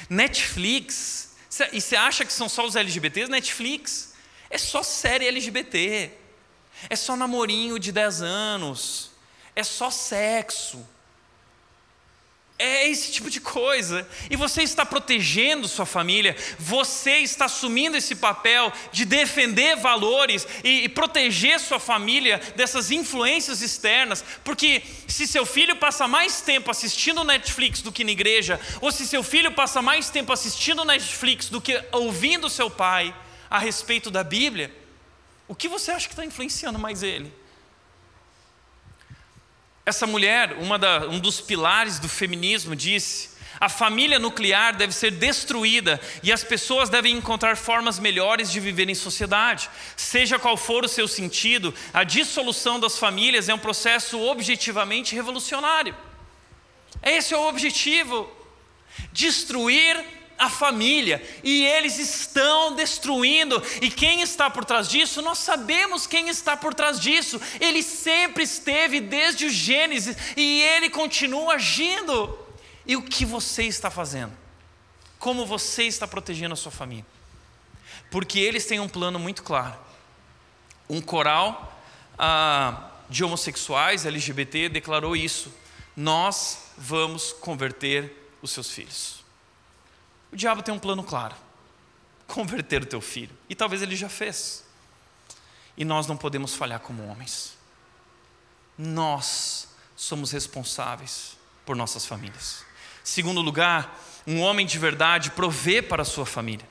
Netflix, e você acha que são só os LGBTs? Netflix é só série LGBT, é só namorinho de 10 anos, é só sexo. É esse tipo de coisa. E você está protegendo sua família, você está assumindo esse papel de defender valores e, e, proteger sua família dessas influências externas. Porque se seu filho passa mais tempo assistindo Netflix do que na igreja, ou se seu filho passa mais tempo assistindo Netflix do que ouvindo seu pai a respeito da Bíblia, o que você acha que está influenciando mais ele? Essa mulher, da, um dos pilares do feminismo, disse: A família nuclear deve ser destruída e as pessoas devem encontrar formas melhores de viver em sociedade. Seja qual for o seu sentido, a dissolução das famílias é um processo objetivamente revolucionário. Esse é o objetivo: destruir a família, e eles estão destruindo. E quem está por trás disso? Nós sabemos quem está por trás disso. Ele sempre esteve desde o Gênesis e ele continua agindo. E o que você está fazendo? Como você está protegendo a sua família? Porque eles têm um plano muito claro. Um coral ah, de homossexuais LGBT declarou isso. Nós vamos converter os seus filhos. O diabo tem um plano claro: converter o teu filho. E talvez ele já fez. E nós não podemos falhar como homens. Nós somos responsáveis por nossas famílias. Segundo lugar, um homem de verdade provê para a sua família.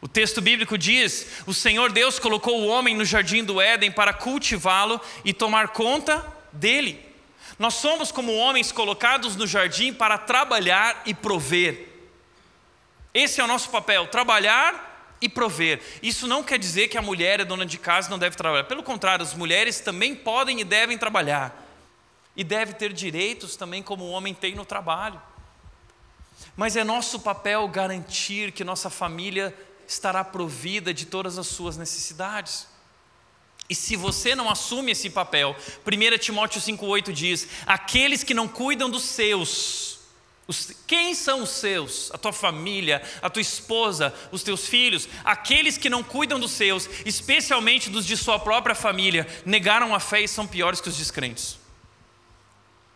O texto bíblico diz: O Senhor Deus colocou o homem no jardim do Éden para cultivá-lo e tomar conta dele. Nós somos como homens colocados no jardim para trabalhar e prover. Esse é o nosso papel: trabalhar e prover. Isso não quer dizer que a mulher é dona de casa e não deve trabalhar. Pelo contrário, as mulheres também podem e devem trabalhar. E deve ter direitos também, como o homem tem no trabalho. Mas é nosso papel garantir que nossa família estará provida de todas as suas necessidades. E se você não assume esse papel, 1 Timóteo 5,8 diz: aqueles que não cuidam dos seus, quem são os seus? A tua família, a tua esposa, os teus filhos, aqueles que não cuidam dos seus, especialmente dos de sua própria família, negaram a fé e são piores que os descrentes.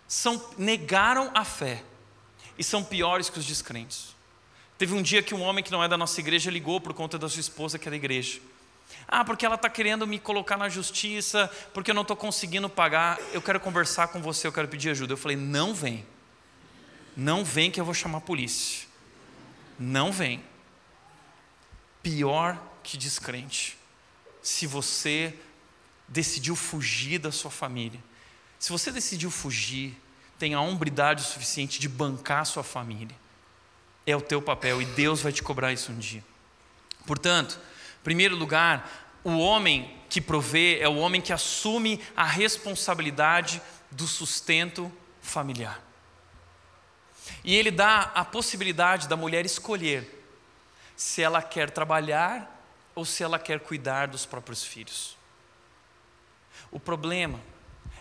São, negaram a fé e são piores que os descrentes. Teve um dia que um homem que não é da nossa igreja ligou por conta da sua esposa que é da igreja. Ah, porque ela está querendo me colocar na justiça, porque eu não estou conseguindo pagar. Eu quero conversar com você, eu quero pedir ajuda. Eu falei: não vem. Não vem que eu vou chamar a polícia. Não vem. Pior que descrente. Se você decidiu fugir da sua família, se você decidiu fugir, tem a hombridade suficiente de bancar a sua família. É o teu papel e Deus vai te cobrar isso um dia. Portanto, em primeiro lugar, o homem que provê é o homem que assume a responsabilidade do sustento familiar. E ele dá a possibilidade da mulher escolher se ela quer trabalhar ou se ela quer cuidar dos próprios filhos. O problema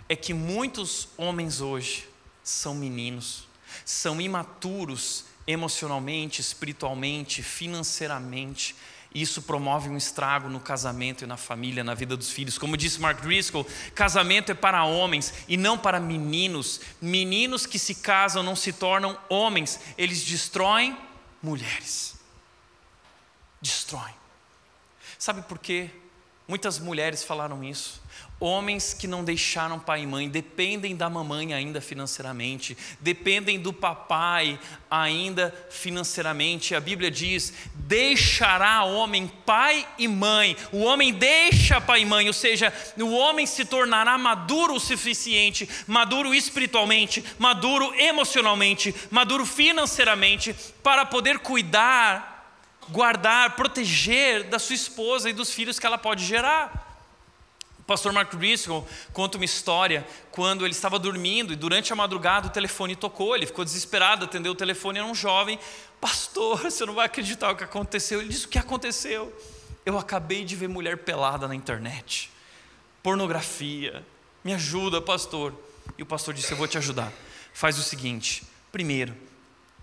é que muitos homens hoje são meninos, são imaturos emocionalmente, espiritualmente, financeiramente. Isso promove um estrago no casamento e na família, na vida dos filhos. Como disse Mark Driscoll, casamento é para homens e não para meninos. Meninos que se casam não se tornam homens, eles destroem mulheres. Destroem. Sabe por quê? Muitas mulheres falaram isso. Homens que não deixaram pai e mãe, dependem da mamãe ainda financeiramente, dependem do papai ainda financeiramente. A Bíblia diz: deixará homem pai e mãe. O homem deixa pai e mãe, ou seja, o homem se tornará maduro o suficiente, maduro espiritualmente, maduro emocionalmente, maduro financeiramente, para poder cuidar, guardar, proteger da sua esposa e dos filhos que ela pode gerar. O pastor Mark Driscoll conta uma história quando ele estava dormindo e durante a madrugada o telefone tocou, ele ficou desesperado, atendeu o telefone, era um jovem. Pastor, você não vai acreditar o que aconteceu. Ele disse: O que aconteceu? Eu acabei de ver mulher pelada na internet, pornografia. Me ajuda, pastor. E o pastor disse: Eu vou te ajudar. Faz o seguinte: primeiro,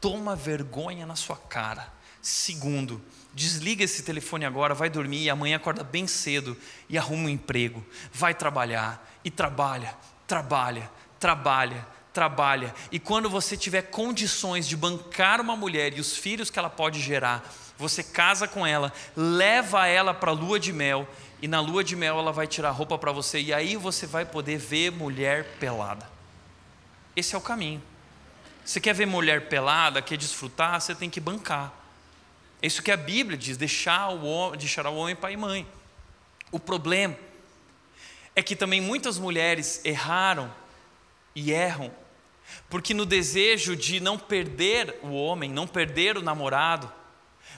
toma vergonha na sua cara. Segundo, Desliga esse telefone agora, vai dormir e amanhã acorda bem cedo e arruma um emprego. Vai trabalhar e trabalha, trabalha, trabalha, trabalha. E quando você tiver condições de bancar uma mulher e os filhos que ela pode gerar, você casa com ela, leva ela para a lua de mel e na lua de mel ela vai tirar roupa para você e aí você vai poder ver mulher pelada. Esse é o caminho. Você quer ver mulher pelada, quer desfrutar, você tem que bancar. É isso que a Bíblia diz: deixar o homem, deixar o homem pai e mãe. O problema é que também muitas mulheres erraram e erram Porque no desejo de não perder o homem, não perder o namorado,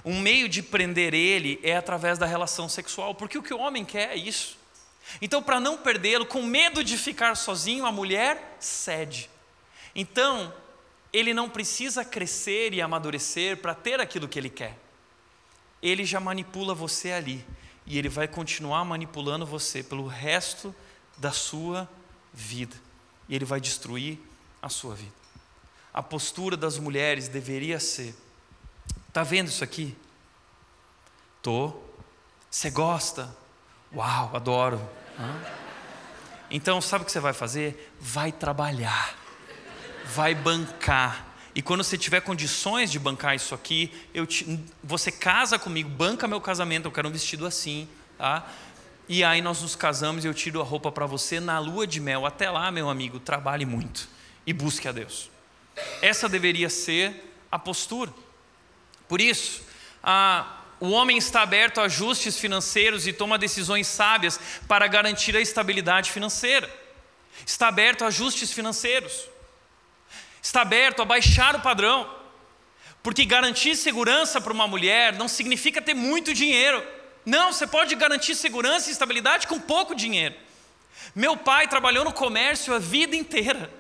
um meio de prender ele é através da relação sexual, porque o que o homem quer é isso. Então, para não perdê-lo, com medo de ficar sozinho, a mulher cede. Então, ele não precisa crescer e amadurecer para ter aquilo que ele quer. Ele já manipula você ali e ele vai continuar manipulando você pelo resto da sua vida. E ele vai destruir a sua vida. A postura das mulheres deveria ser: Está vendo isso aqui? Tô. Você gosta? Uau, adoro. Então, sabe o que você vai fazer? Vai trabalhar, vai bancar. E quando você tiver condições de bancar isso aqui, te, você casa comigo, banca meu casamento, eu quero um vestido assim, tá? E aí nós nos casamos e eu tiro a roupa para você na lua de mel. Até lá, meu amigo, trabalhe muito e busque a Deus. Essa deveria ser a postura. Por isso, a, o homem está aberto a ajustes financeiros e toma decisões sábias para garantir a estabilidade financeira. Está aberto a ajustes financeiros. Está aberto a baixar o padrão. Porque garantir segurança para uma mulher não significa ter muito dinheiro. Não, você pode garantir segurança e estabilidade com pouco dinheiro. Meu pai trabalhou no comércio a vida inteira.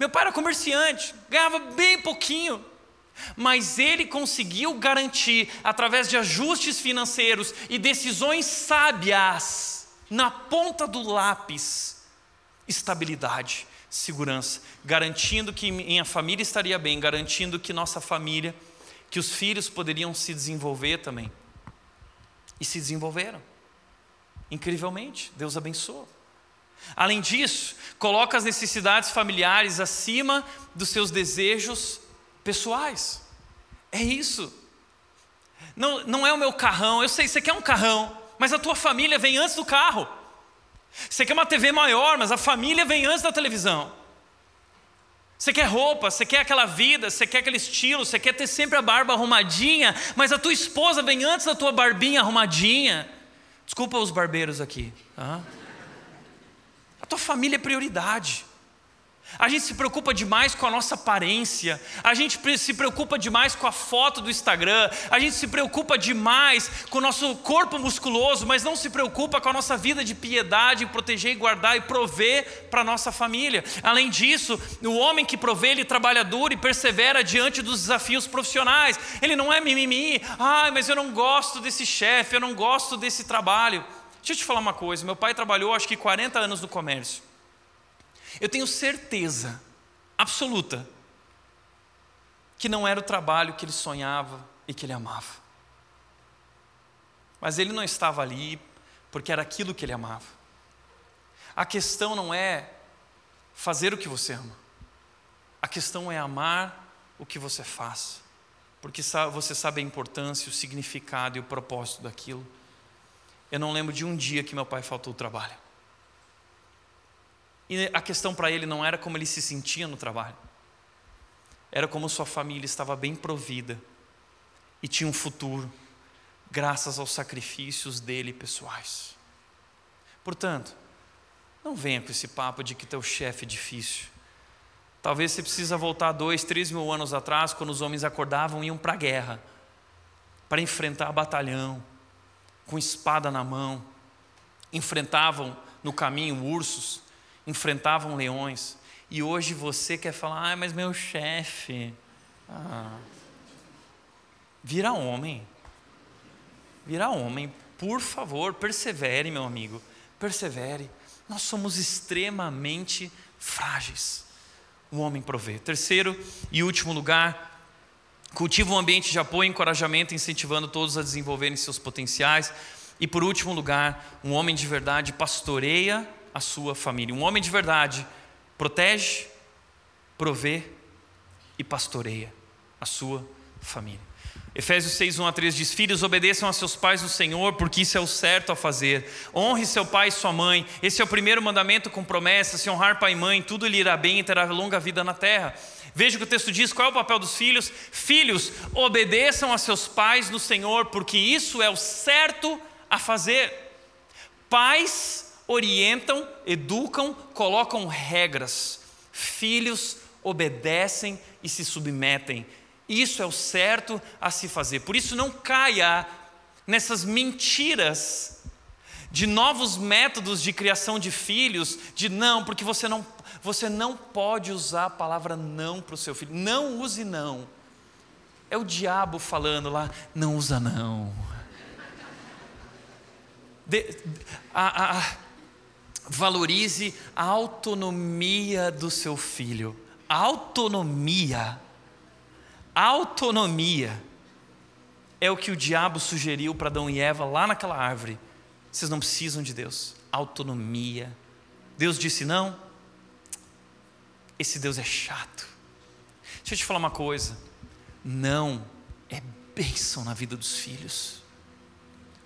Meu pai era comerciante, ganhava bem pouquinho. Mas ele conseguiu garantir, através de ajustes financeiros e decisões sábias, na ponta do lápis, estabilidade, segurança, garantindo que minha família estaria bem, garantindo que nossa família, que os filhos poderiam se desenvolver também. E se desenvolveram. Incrivelmente, Deus abençoou. Além disso, coloca as necessidades familiares acima dos seus desejos pessoais. É isso. Não, não é o meu carrão, eu sei, você quer um carrão, mas a tua família vem antes do carro. Você quer uma TV maior, mas a família vem antes da televisão. Você quer roupa, você quer aquela vida, você quer aquele estilo, você quer ter sempre a barba arrumadinha, mas a tua esposa vem antes da tua barbinha arrumadinha. Desculpa os barbeiros aqui. Tá? A tua família é prioridade. A gente se preocupa demais com a nossa aparência, a gente se preocupa demais com a foto do Instagram, a gente se preocupa demais com o nosso corpo musculoso, mas não se preocupa com a nossa vida de piedade, proteger e guardar e prover para a nossa família. Além disso, o homem que provê, ele trabalha duro e persevera diante dos desafios profissionais. Ele não é mimimi, ai, mas eu não gosto desse chefe, eu não gosto desse trabalho. Deixa eu te falar uma coisa: meu pai trabalhou acho que 40 anos no comércio. Eu tenho certeza absoluta que não era o trabalho que ele sonhava e que ele amava. Mas ele não estava ali porque era aquilo que ele amava. A questão não é fazer o que você ama. A questão é amar o que você faz. Porque você sabe a importância, o significado e o propósito daquilo. Eu não lembro de um dia que meu pai faltou o trabalho. E a questão para ele não era como ele se sentia no trabalho, era como sua família estava bem provida e tinha um futuro, graças aos sacrifícios dele pessoais. Portanto, não venha com esse papo de que teu chefe é difícil. Talvez você precisa voltar dois, três mil anos atrás, quando os homens acordavam e iam para a guerra, para enfrentar batalhão, com espada na mão, enfrentavam no caminho ursos, enfrentavam leões. E hoje você quer falar, ah, mas meu chefe. Ah. Vira homem. Vira homem. Por favor, persevere, meu amigo. Persevere. Nós somos extremamente frágeis. O homem provê. Terceiro e último lugar, cultiva um ambiente de apoio e encorajamento, incentivando todos a desenvolverem seus potenciais. E por último lugar, um homem de verdade pastoreia a sua família. Um homem de verdade protege, provê e pastoreia a sua família. Efésios 6, 1 a 3 diz: Filhos, obedeçam a seus pais no Senhor, porque isso é o certo a fazer. Honre seu pai e sua mãe. Esse é o primeiro mandamento com promessa: se honrar pai e mãe, tudo lhe irá bem e terá longa vida na terra. Veja o que o texto diz: qual é o papel dos filhos? Filhos, obedeçam a seus pais no Senhor, porque isso é o certo a fazer. Pais, orientam, educam, colocam regras. Filhos obedecem e se submetem. Isso é o certo a se fazer. Por isso, não caia nessas mentiras de novos métodos de criação de filhos, de não, porque você não, você não pode usar a palavra não para o seu filho. Não use não. É o diabo falando lá, não usa não. De, a, a, valorize a autonomia do seu filho. Autonomia. Autonomia é o que o diabo sugeriu para Adão e Eva lá naquela árvore. Vocês não precisam de Deus. Autonomia. Deus disse não. Esse Deus é chato. Deixa eu te falar uma coisa. Não é bênção na vida dos filhos.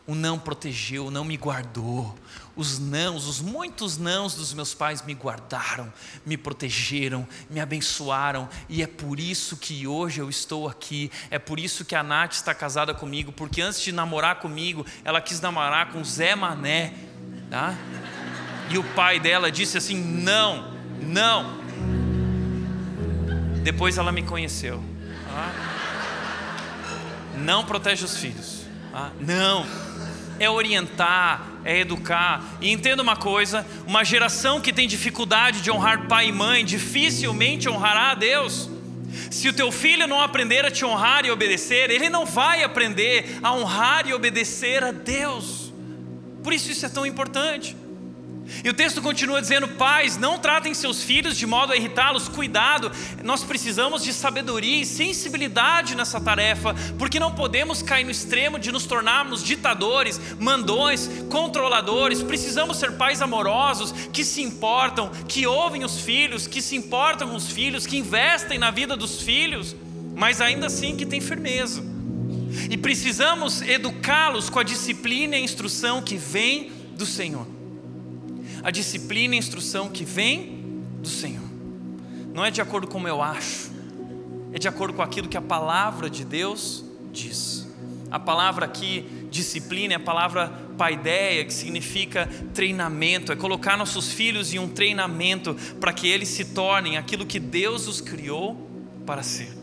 O não protegeu, o não me guardou. Os nãos, os muitos nãos dos meus pais me guardaram, me protegeram, me abençoaram, e é por isso que hoje eu estou aqui. É por isso que a Nath está casada comigo, porque antes de namorar comigo, ela quis namorar com Zé Mané, tá? E o pai dela disse assim: não, não. Depois ela me conheceu. Tá? Não protege os filhos. Tá? Não é orientar, é educar. E entenda uma coisa: uma geração que tem dificuldade de honrar pai e mãe, dificilmente honrará a Deus. Se o teu filho não aprender a te honrar e obedecer, ele não vai aprender a honrar e obedecer a Deus. Por isso isso é tão importante. E o texto continua dizendo: pais, não tratem seus filhos de modo a irritá-los, cuidado, nós precisamos de sabedoria e sensibilidade nessa tarefa, porque não podemos cair no extremo de nos tornarmos ditadores, mandões, controladores. Precisamos ser pais amorosos, que se importam, que ouvem os filhos, que se importam com os filhos, que investem na vida dos filhos, mas ainda assim que têm firmeza. E precisamos educá-los com a disciplina e a instrução que vem do Senhor a disciplina e a instrução que vem do Senhor. Não é de acordo com como eu acho, é de acordo com aquilo que a palavra de Deus diz. A palavra aqui, disciplina, é a palavra paideia, que significa treinamento, é colocar nossos filhos em um treinamento para que eles se tornem aquilo que Deus os criou para ser.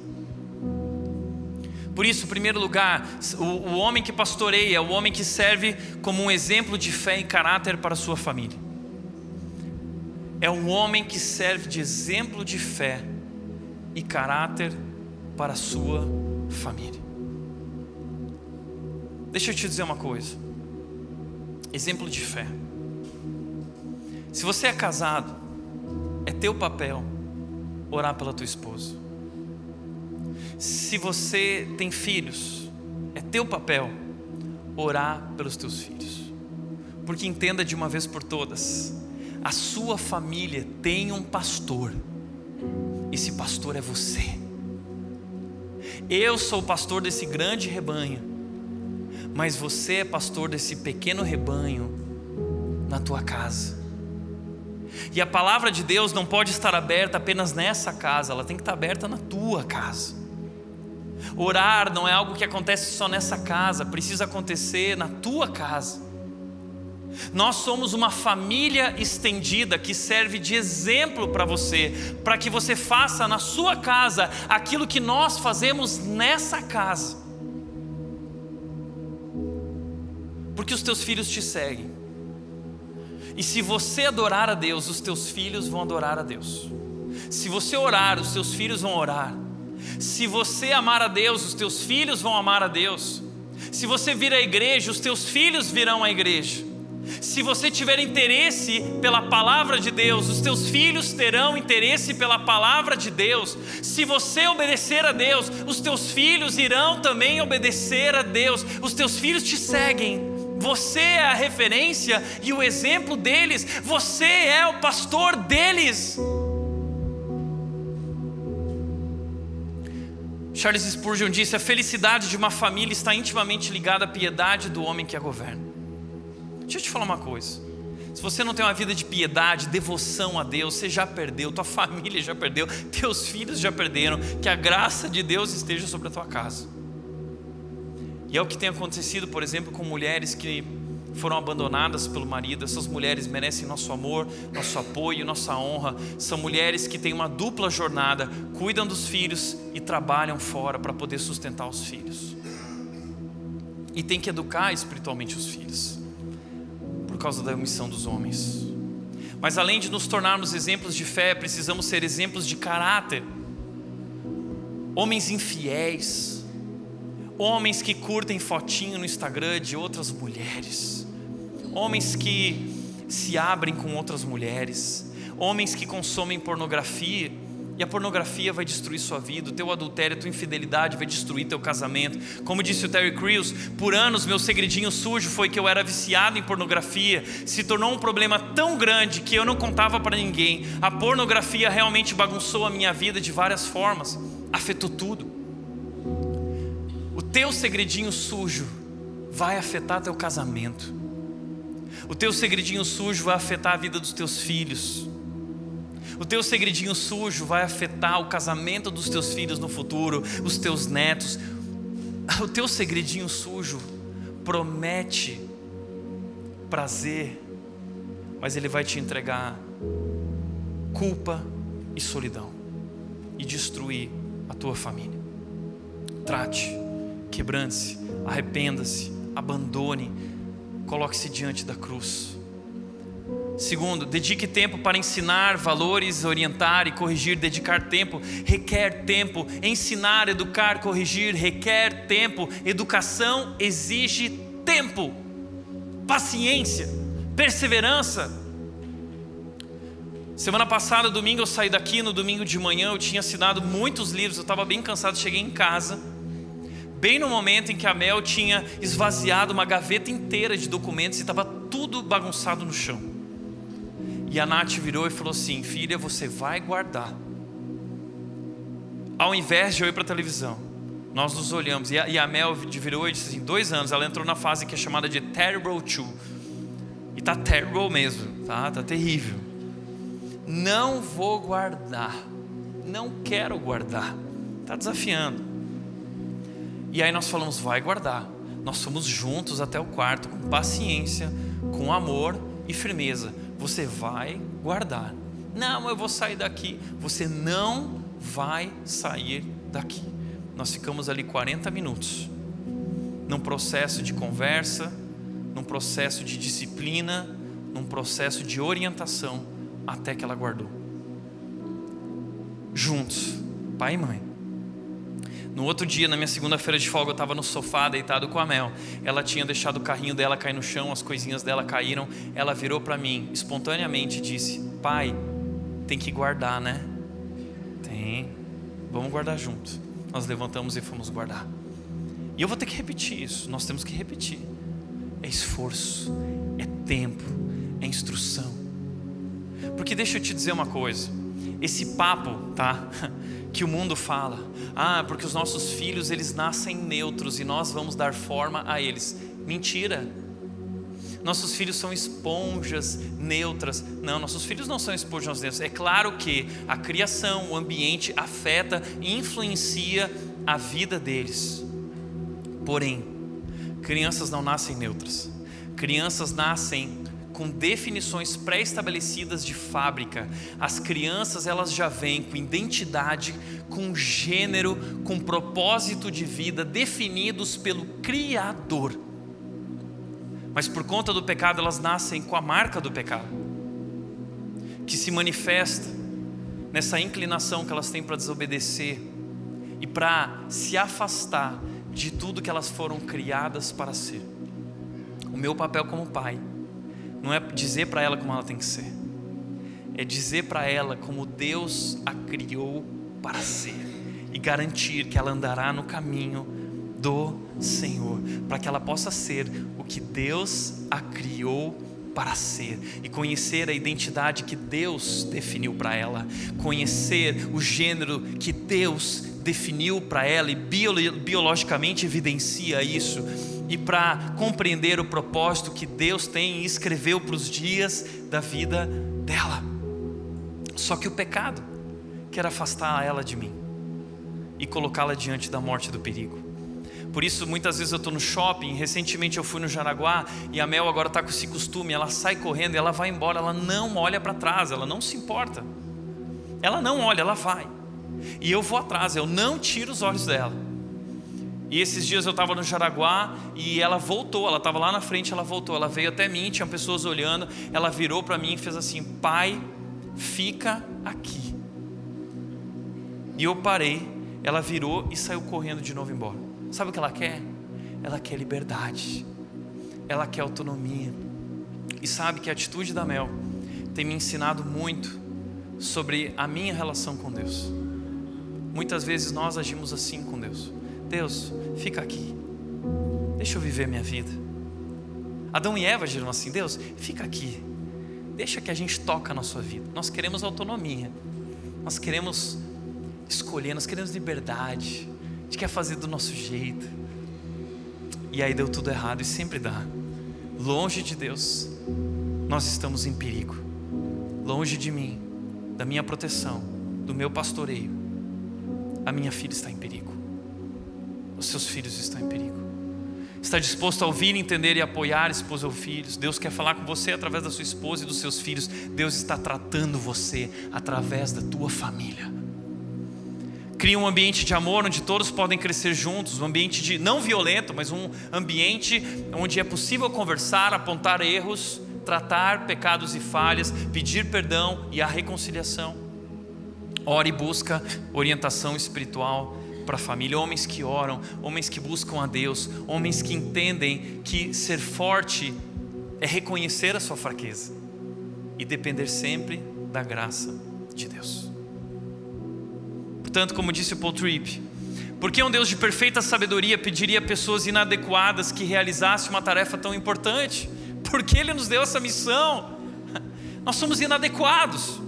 Por isso, em primeiro lugar, o, o homem que pastoreia o homem que serve como um exemplo de fé e caráter para a sua família é um homem que serve de exemplo de fé e caráter para a sua família. Deixa eu te dizer uma coisa. Exemplo de fé. Se você é casado, é teu papel orar pela tua esposa. Se você tem filhos, é teu papel orar pelos teus filhos. Porque entenda de uma vez por todas, a sua família tem um pastor. Esse pastor é você. Eu sou pastor desse grande rebanho, mas você é pastor desse pequeno rebanho na tua casa. E a palavra de Deus não pode estar aberta apenas nessa casa, ela tem que estar aberta na tua casa. Orar não é algo que acontece só nessa casa, precisa acontecer na tua casa. Nós somos uma família estendida que serve de exemplo para você, para que você faça na sua casa aquilo que nós fazemos nessa casa. Porque os teus filhos te seguem. E se você adorar a Deus, os teus filhos vão adorar a Deus. Se você orar, os teus filhos vão orar. Se você amar a Deus, os teus filhos vão amar a Deus. Se você vir à igreja, os teus filhos virão à igreja. Se você tiver interesse pela palavra de Deus, os teus filhos terão interesse pela palavra de Deus. Se você obedecer a Deus, os teus filhos irão também obedecer a Deus. Os teus filhos te seguem. Você é a referência e o exemplo deles. Você é o pastor deles. Charles Spurgeon disse: a felicidade de uma família está intimamente ligada à piedade do homem que a governa. Deixa eu te falar uma coisa. Se você não tem uma vida de piedade, devoção a Deus, você já perdeu, tua família já perdeu, teus filhos já perderam. Que a graça de Deus esteja sobre a tua casa. E é o que tem acontecido, por exemplo, com mulheres que foram abandonadas pelo marido. Essas mulheres merecem nosso amor, nosso apoio, nossa honra. São mulheres que têm uma dupla jornada, cuidam dos filhos e trabalham fora para poder sustentar os filhos. E tem que educar espiritualmente os filhos, causa da omissão dos homens. Mas além de nos tornarmos exemplos de fé, precisamos ser exemplos de caráter. Homens infiéis, homens que curtem fotinho no Instagram de outras mulheres, homens que se abrem com outras mulheres, homens que consomem pornografia e a pornografia vai destruir sua vida, o teu adultério, a tua infidelidade vai destruir teu casamento. Como disse o Terry Crews, por anos meu segredinho sujo foi que eu era viciado em pornografia. Se tornou um problema tão grande que eu não contava para ninguém. A pornografia realmente bagunçou a minha vida de várias formas, afetou tudo. O teu segredinho sujo vai afetar teu casamento. O teu segredinho sujo vai afetar a vida dos teus filhos. O teu segredinho sujo vai afetar o casamento dos teus filhos no futuro, os teus netos. O teu segredinho sujo promete prazer, mas ele vai te entregar culpa e solidão e destruir a tua família. Trate, quebrante-se, arrependa-se, abandone, coloque-se diante da cruz. Segundo, dedique tempo para ensinar valores, orientar e corrigir. Dedicar tempo requer tempo. Ensinar, educar, corrigir requer tempo. Educação exige tempo, paciência, perseverança. Semana passada, domingo, eu saí daqui. No domingo de manhã, eu tinha assinado muitos livros. Eu estava bem cansado. Cheguei em casa, bem no momento em que a Mel tinha esvaziado uma gaveta inteira de documentos e estava tudo bagunçado no chão. E a Nath virou e falou assim: Filha, você vai guardar. Ao invés de eu ir para a televisão, nós nos olhamos. E a, e a Mel virou e disse assim: Dois anos, ela entrou na fase que é chamada de Terrible Two. E tá terrible mesmo, tá? Tá terrível. Não vou guardar. Não quero guardar. Tá desafiando. E aí nós falamos: Vai guardar. Nós fomos juntos até o quarto, com paciência, com amor e firmeza você vai guardar. Não, eu vou sair daqui. Você não vai sair daqui. Nós ficamos ali 40 minutos, num processo de conversa, num processo de disciplina, num processo de orientação, até que ela guardou. Juntos, pai e mãe. No outro dia, na minha segunda-feira de folga, eu estava no sofá deitado com a Mel. Ela tinha deixado o carrinho dela cair no chão, as coisinhas dela caíram. Ela virou para mim, espontaneamente, e disse: Pai, tem que guardar, né? Tem. Vamos guardar juntos. Nós levantamos e fomos guardar. E eu vou ter que repetir isso. Nós temos que repetir. É esforço, é tempo, é instrução. Porque deixa eu te dizer uma coisa. Esse papo, tá? que o mundo fala. Ah, porque os nossos filhos eles nascem neutros e nós vamos dar forma a eles. Mentira. Nossos filhos são esponjas neutras. Não, nossos filhos não são esponjas neutras. É claro que a criação, o ambiente afeta e influencia a vida deles. Porém, crianças não nascem neutras. Crianças nascem com definições pré-estabelecidas de fábrica. As crianças elas já vêm com identidade, com gênero, com propósito de vida definidos pelo Criador. Mas por conta do pecado elas nascem com a marca do pecado, que se manifesta nessa inclinação que elas têm para desobedecer e para se afastar de tudo que elas foram criadas para ser. O meu papel como pai não é dizer para ela como ela tem que ser, é dizer para ela como Deus a criou para ser. E garantir que ela andará no caminho do Senhor, para que ela possa ser o que Deus a criou para ser. E conhecer a identidade que Deus definiu para ela, conhecer o gênero que Deus definiu para ela. E biologicamente evidencia isso e para compreender o propósito que Deus tem e escreveu para os dias da vida dela. Só que o pecado quer afastar ela de mim e colocá-la diante da morte do perigo. Por isso, muitas vezes eu estou no shopping. Recentemente eu fui no Jaraguá e a Mel agora está com esse costume. Ela sai correndo ela vai embora. Ela não olha para trás, ela não se importa. Ela não olha, ela vai. E eu vou atrás, eu não tiro os olhos dela. E esses dias eu estava no Jaraguá e ela voltou, ela estava lá na frente, ela voltou, ela veio até mim, tinha pessoas olhando, ela virou para mim e fez assim: Pai, fica aqui. E eu parei, ela virou e saiu correndo de novo embora. Sabe o que ela quer? Ela quer liberdade, ela quer autonomia. E sabe que a atitude da Mel tem me ensinado muito sobre a minha relação com Deus. Muitas vezes nós agimos assim com Deus. Deus, fica aqui, deixa eu viver minha vida. Adão e Eva agiram assim: Deus, fica aqui, deixa que a gente toca na sua vida. Nós queremos autonomia, nós queremos escolher, nós queremos liberdade gente quer fazer do nosso jeito. E aí deu tudo errado e sempre dá. Longe de Deus, nós estamos em perigo. Longe de mim, da minha proteção, do meu pastoreio, a minha filha está em perigo. Os seus filhos estão em perigo. Está disposto a ouvir, entender e apoiar esposa ou filhos. Deus quer falar com você através da sua esposa e dos seus filhos. Deus está tratando você através da tua família. Cria um ambiente de amor onde todos podem crescer juntos, um ambiente de não violento, mas um ambiente onde é possível conversar, apontar erros, tratar pecados e falhas, pedir perdão e a reconciliação. Ore e busca orientação espiritual para a família, homens que oram, homens que buscam a Deus, homens que entendem que ser forte é reconhecer a sua fraqueza e depender sempre da graça de Deus. Portanto, como disse o Paul Tripp, por que um Deus de perfeita sabedoria pediria pessoas inadequadas que realizassem uma tarefa tão importante? Porque Ele nos deu essa missão. Nós somos inadequados.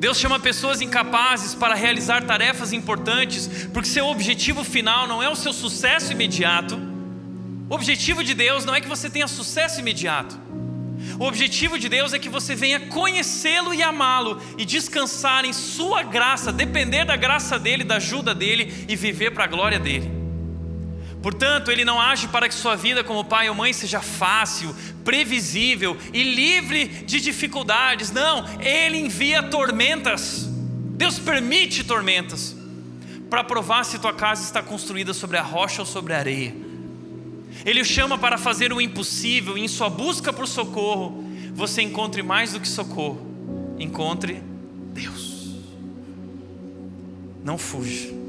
Deus chama pessoas incapazes para realizar tarefas importantes, porque seu objetivo final não é o seu sucesso imediato. O objetivo de Deus não é que você tenha sucesso imediato. O objetivo de Deus é que você venha conhecê-lo e amá-lo e descansar em Sua graça, depender da graça dEle, da ajuda dEle e viver para a glória dEle. Portanto, Ele não age para que sua vida como pai ou mãe seja fácil, previsível e livre de dificuldades. Não, Ele envia tormentas. Deus permite tormentas para provar se tua casa está construída sobre a rocha ou sobre a areia. Ele o chama para fazer o impossível, e em sua busca por socorro, você encontre mais do que socorro, encontre Deus. Não fuja.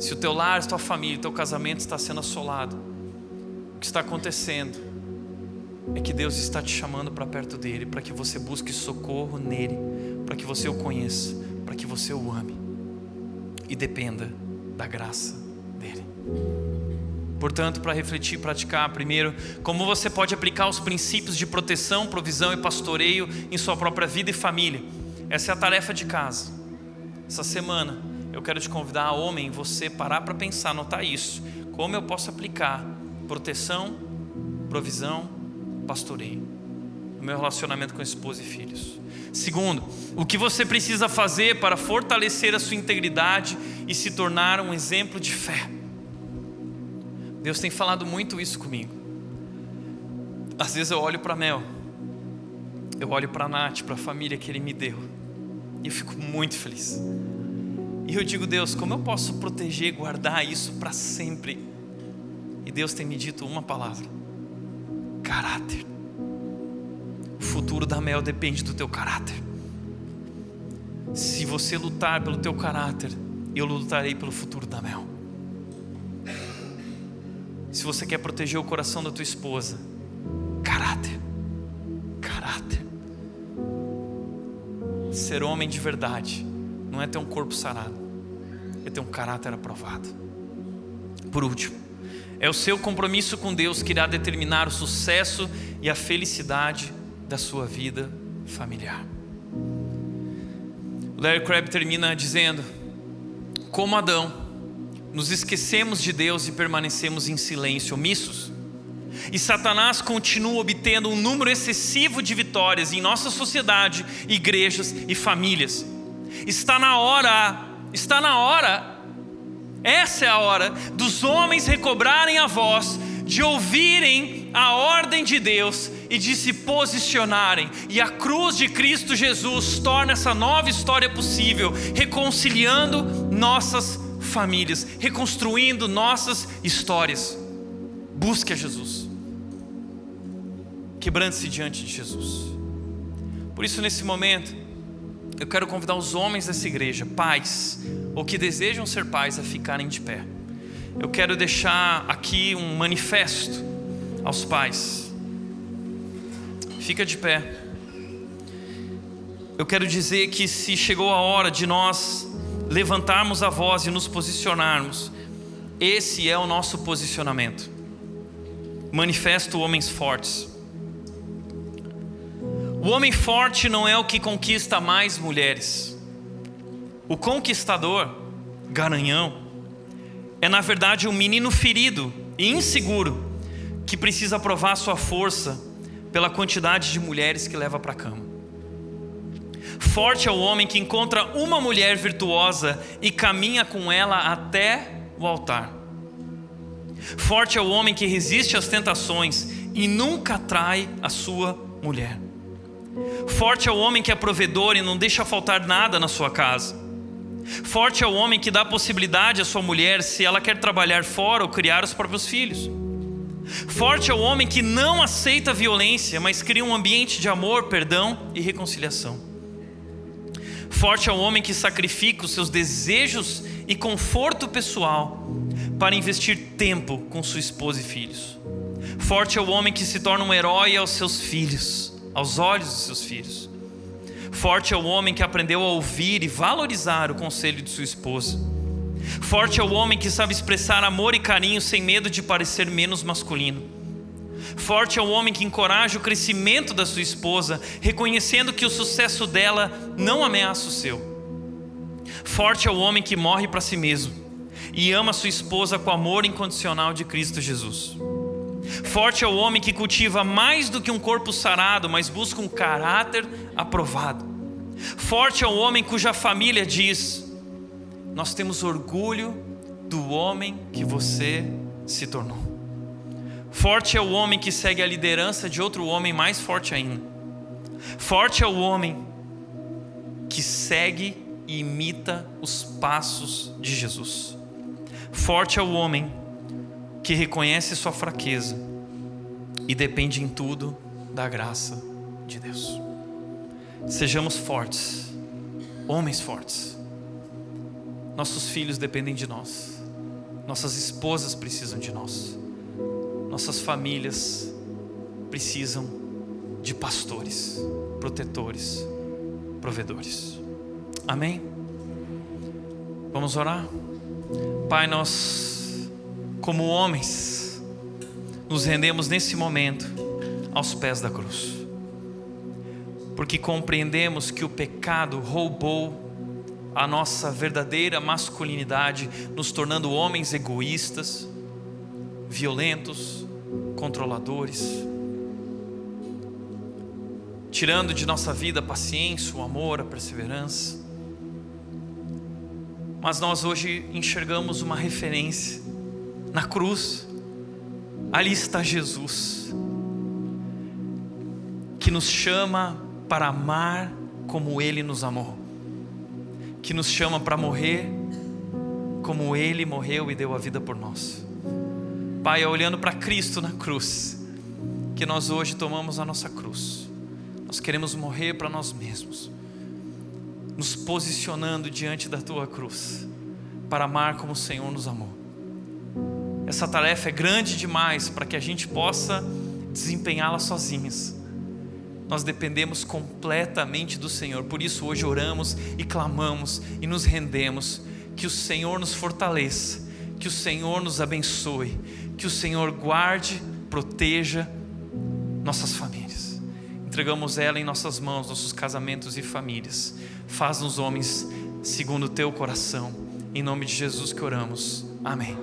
Se o teu lar, tua família, teu casamento está sendo assolado, o que está acontecendo é que Deus está te chamando para perto dele, para que você busque socorro nele, para que você o conheça, para que você o ame e dependa da graça dele. Portanto, para refletir e praticar, primeiro, como você pode aplicar os princípios de proteção, provisão e pastoreio em sua própria vida e família. Essa é a tarefa de casa. Essa semana, eu quero te convidar, homem, você parar para pensar, notar isso. Como eu posso aplicar proteção, provisão, pastoreio no meu relacionamento com esposa e filhos. Segundo, o que você precisa fazer para fortalecer a sua integridade e se tornar um exemplo de fé. Deus tem falado muito isso comigo. Às vezes eu olho para Mel, eu olho para Nath, para a família que Ele me deu, e eu fico muito feliz. E eu digo, Deus, como eu posso proteger guardar isso para sempre? E Deus tem me dito uma palavra: caráter. O futuro da Mel depende do teu caráter. Se você lutar pelo teu caráter, eu lutarei pelo futuro da Mel. Se você quer proteger o coração da tua esposa, caráter, caráter. Ser homem de verdade não é ter um corpo sarado, é ter um caráter aprovado. Por último, é o seu compromisso com Deus que irá determinar o sucesso e a felicidade da sua vida familiar. Larry Crabb termina dizendo: Como Adão, nos esquecemos de Deus e permanecemos em silêncio, omissos. E Satanás continua obtendo um número excessivo de vitórias em nossa sociedade, igrejas e famílias. Está na hora, está na hora Essa é a hora dos homens recobrarem a voz, de ouvirem a ordem de Deus e de se posicionarem. E a cruz de Cristo Jesus torna essa nova história possível, reconciliando nossas famílias, reconstruindo nossas histórias. Busque a Jesus. Quebrante-se diante de Jesus. Por isso, nesse momento, eu quero convidar os homens dessa igreja, pais, ou que desejam ser pais, a ficarem de pé. Eu quero deixar aqui um manifesto aos pais. Fica de pé. Eu quero dizer que se chegou a hora de nós levantarmos a voz e nos posicionarmos, esse é o nosso posicionamento. Manifesto homens fortes. O homem forte não é o que conquista mais mulheres. O conquistador, garanhão, é na verdade um menino ferido e inseguro que precisa provar sua força pela quantidade de mulheres que leva para a cama. Forte é o homem que encontra uma mulher virtuosa e caminha com ela até o altar. Forte é o homem que resiste às tentações e nunca trai a sua mulher. Forte é o homem que é provedor e não deixa faltar nada na sua casa. Forte é o homem que dá possibilidade à sua mulher se ela quer trabalhar fora ou criar os próprios filhos. Forte é o homem que não aceita violência, mas cria um ambiente de amor, perdão e reconciliação. Forte é o homem que sacrifica os seus desejos e conforto pessoal para investir tempo com sua esposa e filhos. Forte é o homem que se torna um herói aos seus filhos aos olhos de seus filhos. Forte é o homem que aprendeu a ouvir e valorizar o conselho de sua esposa. Forte é o homem que sabe expressar amor e carinho sem medo de parecer menos masculino. Forte é o homem que encoraja o crescimento da sua esposa, reconhecendo que o sucesso dela não ameaça o seu. Forte é o homem que morre para si mesmo e ama sua esposa com o amor incondicional de Cristo Jesus. Forte é o homem que cultiva mais do que um corpo sarado, mas busca um caráter aprovado. Forte é o homem cuja família diz: Nós temos orgulho do homem que você se tornou. Forte é o homem que segue a liderança de outro homem mais forte ainda. Forte é o homem que segue e imita os passos de Jesus. Forte é o homem que reconhece sua fraqueza e depende em tudo da graça de Deus. Sejamos fortes, homens fortes. Nossos filhos dependem de nós, nossas esposas precisam de nós, nossas famílias precisam de pastores, protetores, provedores. Amém? Vamos orar? Pai, nós como homens, nos rendemos nesse momento aos pés da cruz, porque compreendemos que o pecado roubou a nossa verdadeira masculinidade, nos tornando homens egoístas, violentos, controladores, tirando de nossa vida a paciência, o amor, a perseverança. Mas nós hoje enxergamos uma referência na cruz, ali está Jesus, que nos chama para amar como Ele nos amou, que nos chama para morrer como Ele morreu e deu a vida por nós. Pai, é olhando para Cristo na cruz, que nós hoje tomamos a nossa cruz, nós queremos morrer para nós mesmos, nos posicionando diante da Tua cruz, para amar como o Senhor nos amou. Essa tarefa é grande demais para que a gente possa desempenhá-la sozinhos. Nós dependemos completamente do Senhor, por isso hoje oramos e clamamos e nos rendemos. Que o Senhor nos fortaleça, que o Senhor nos abençoe, que o Senhor guarde, proteja nossas famílias. Entregamos ela em nossas mãos, nossos casamentos e famílias. Faz-nos homens segundo o teu coração. Em nome de Jesus que oramos. Amém.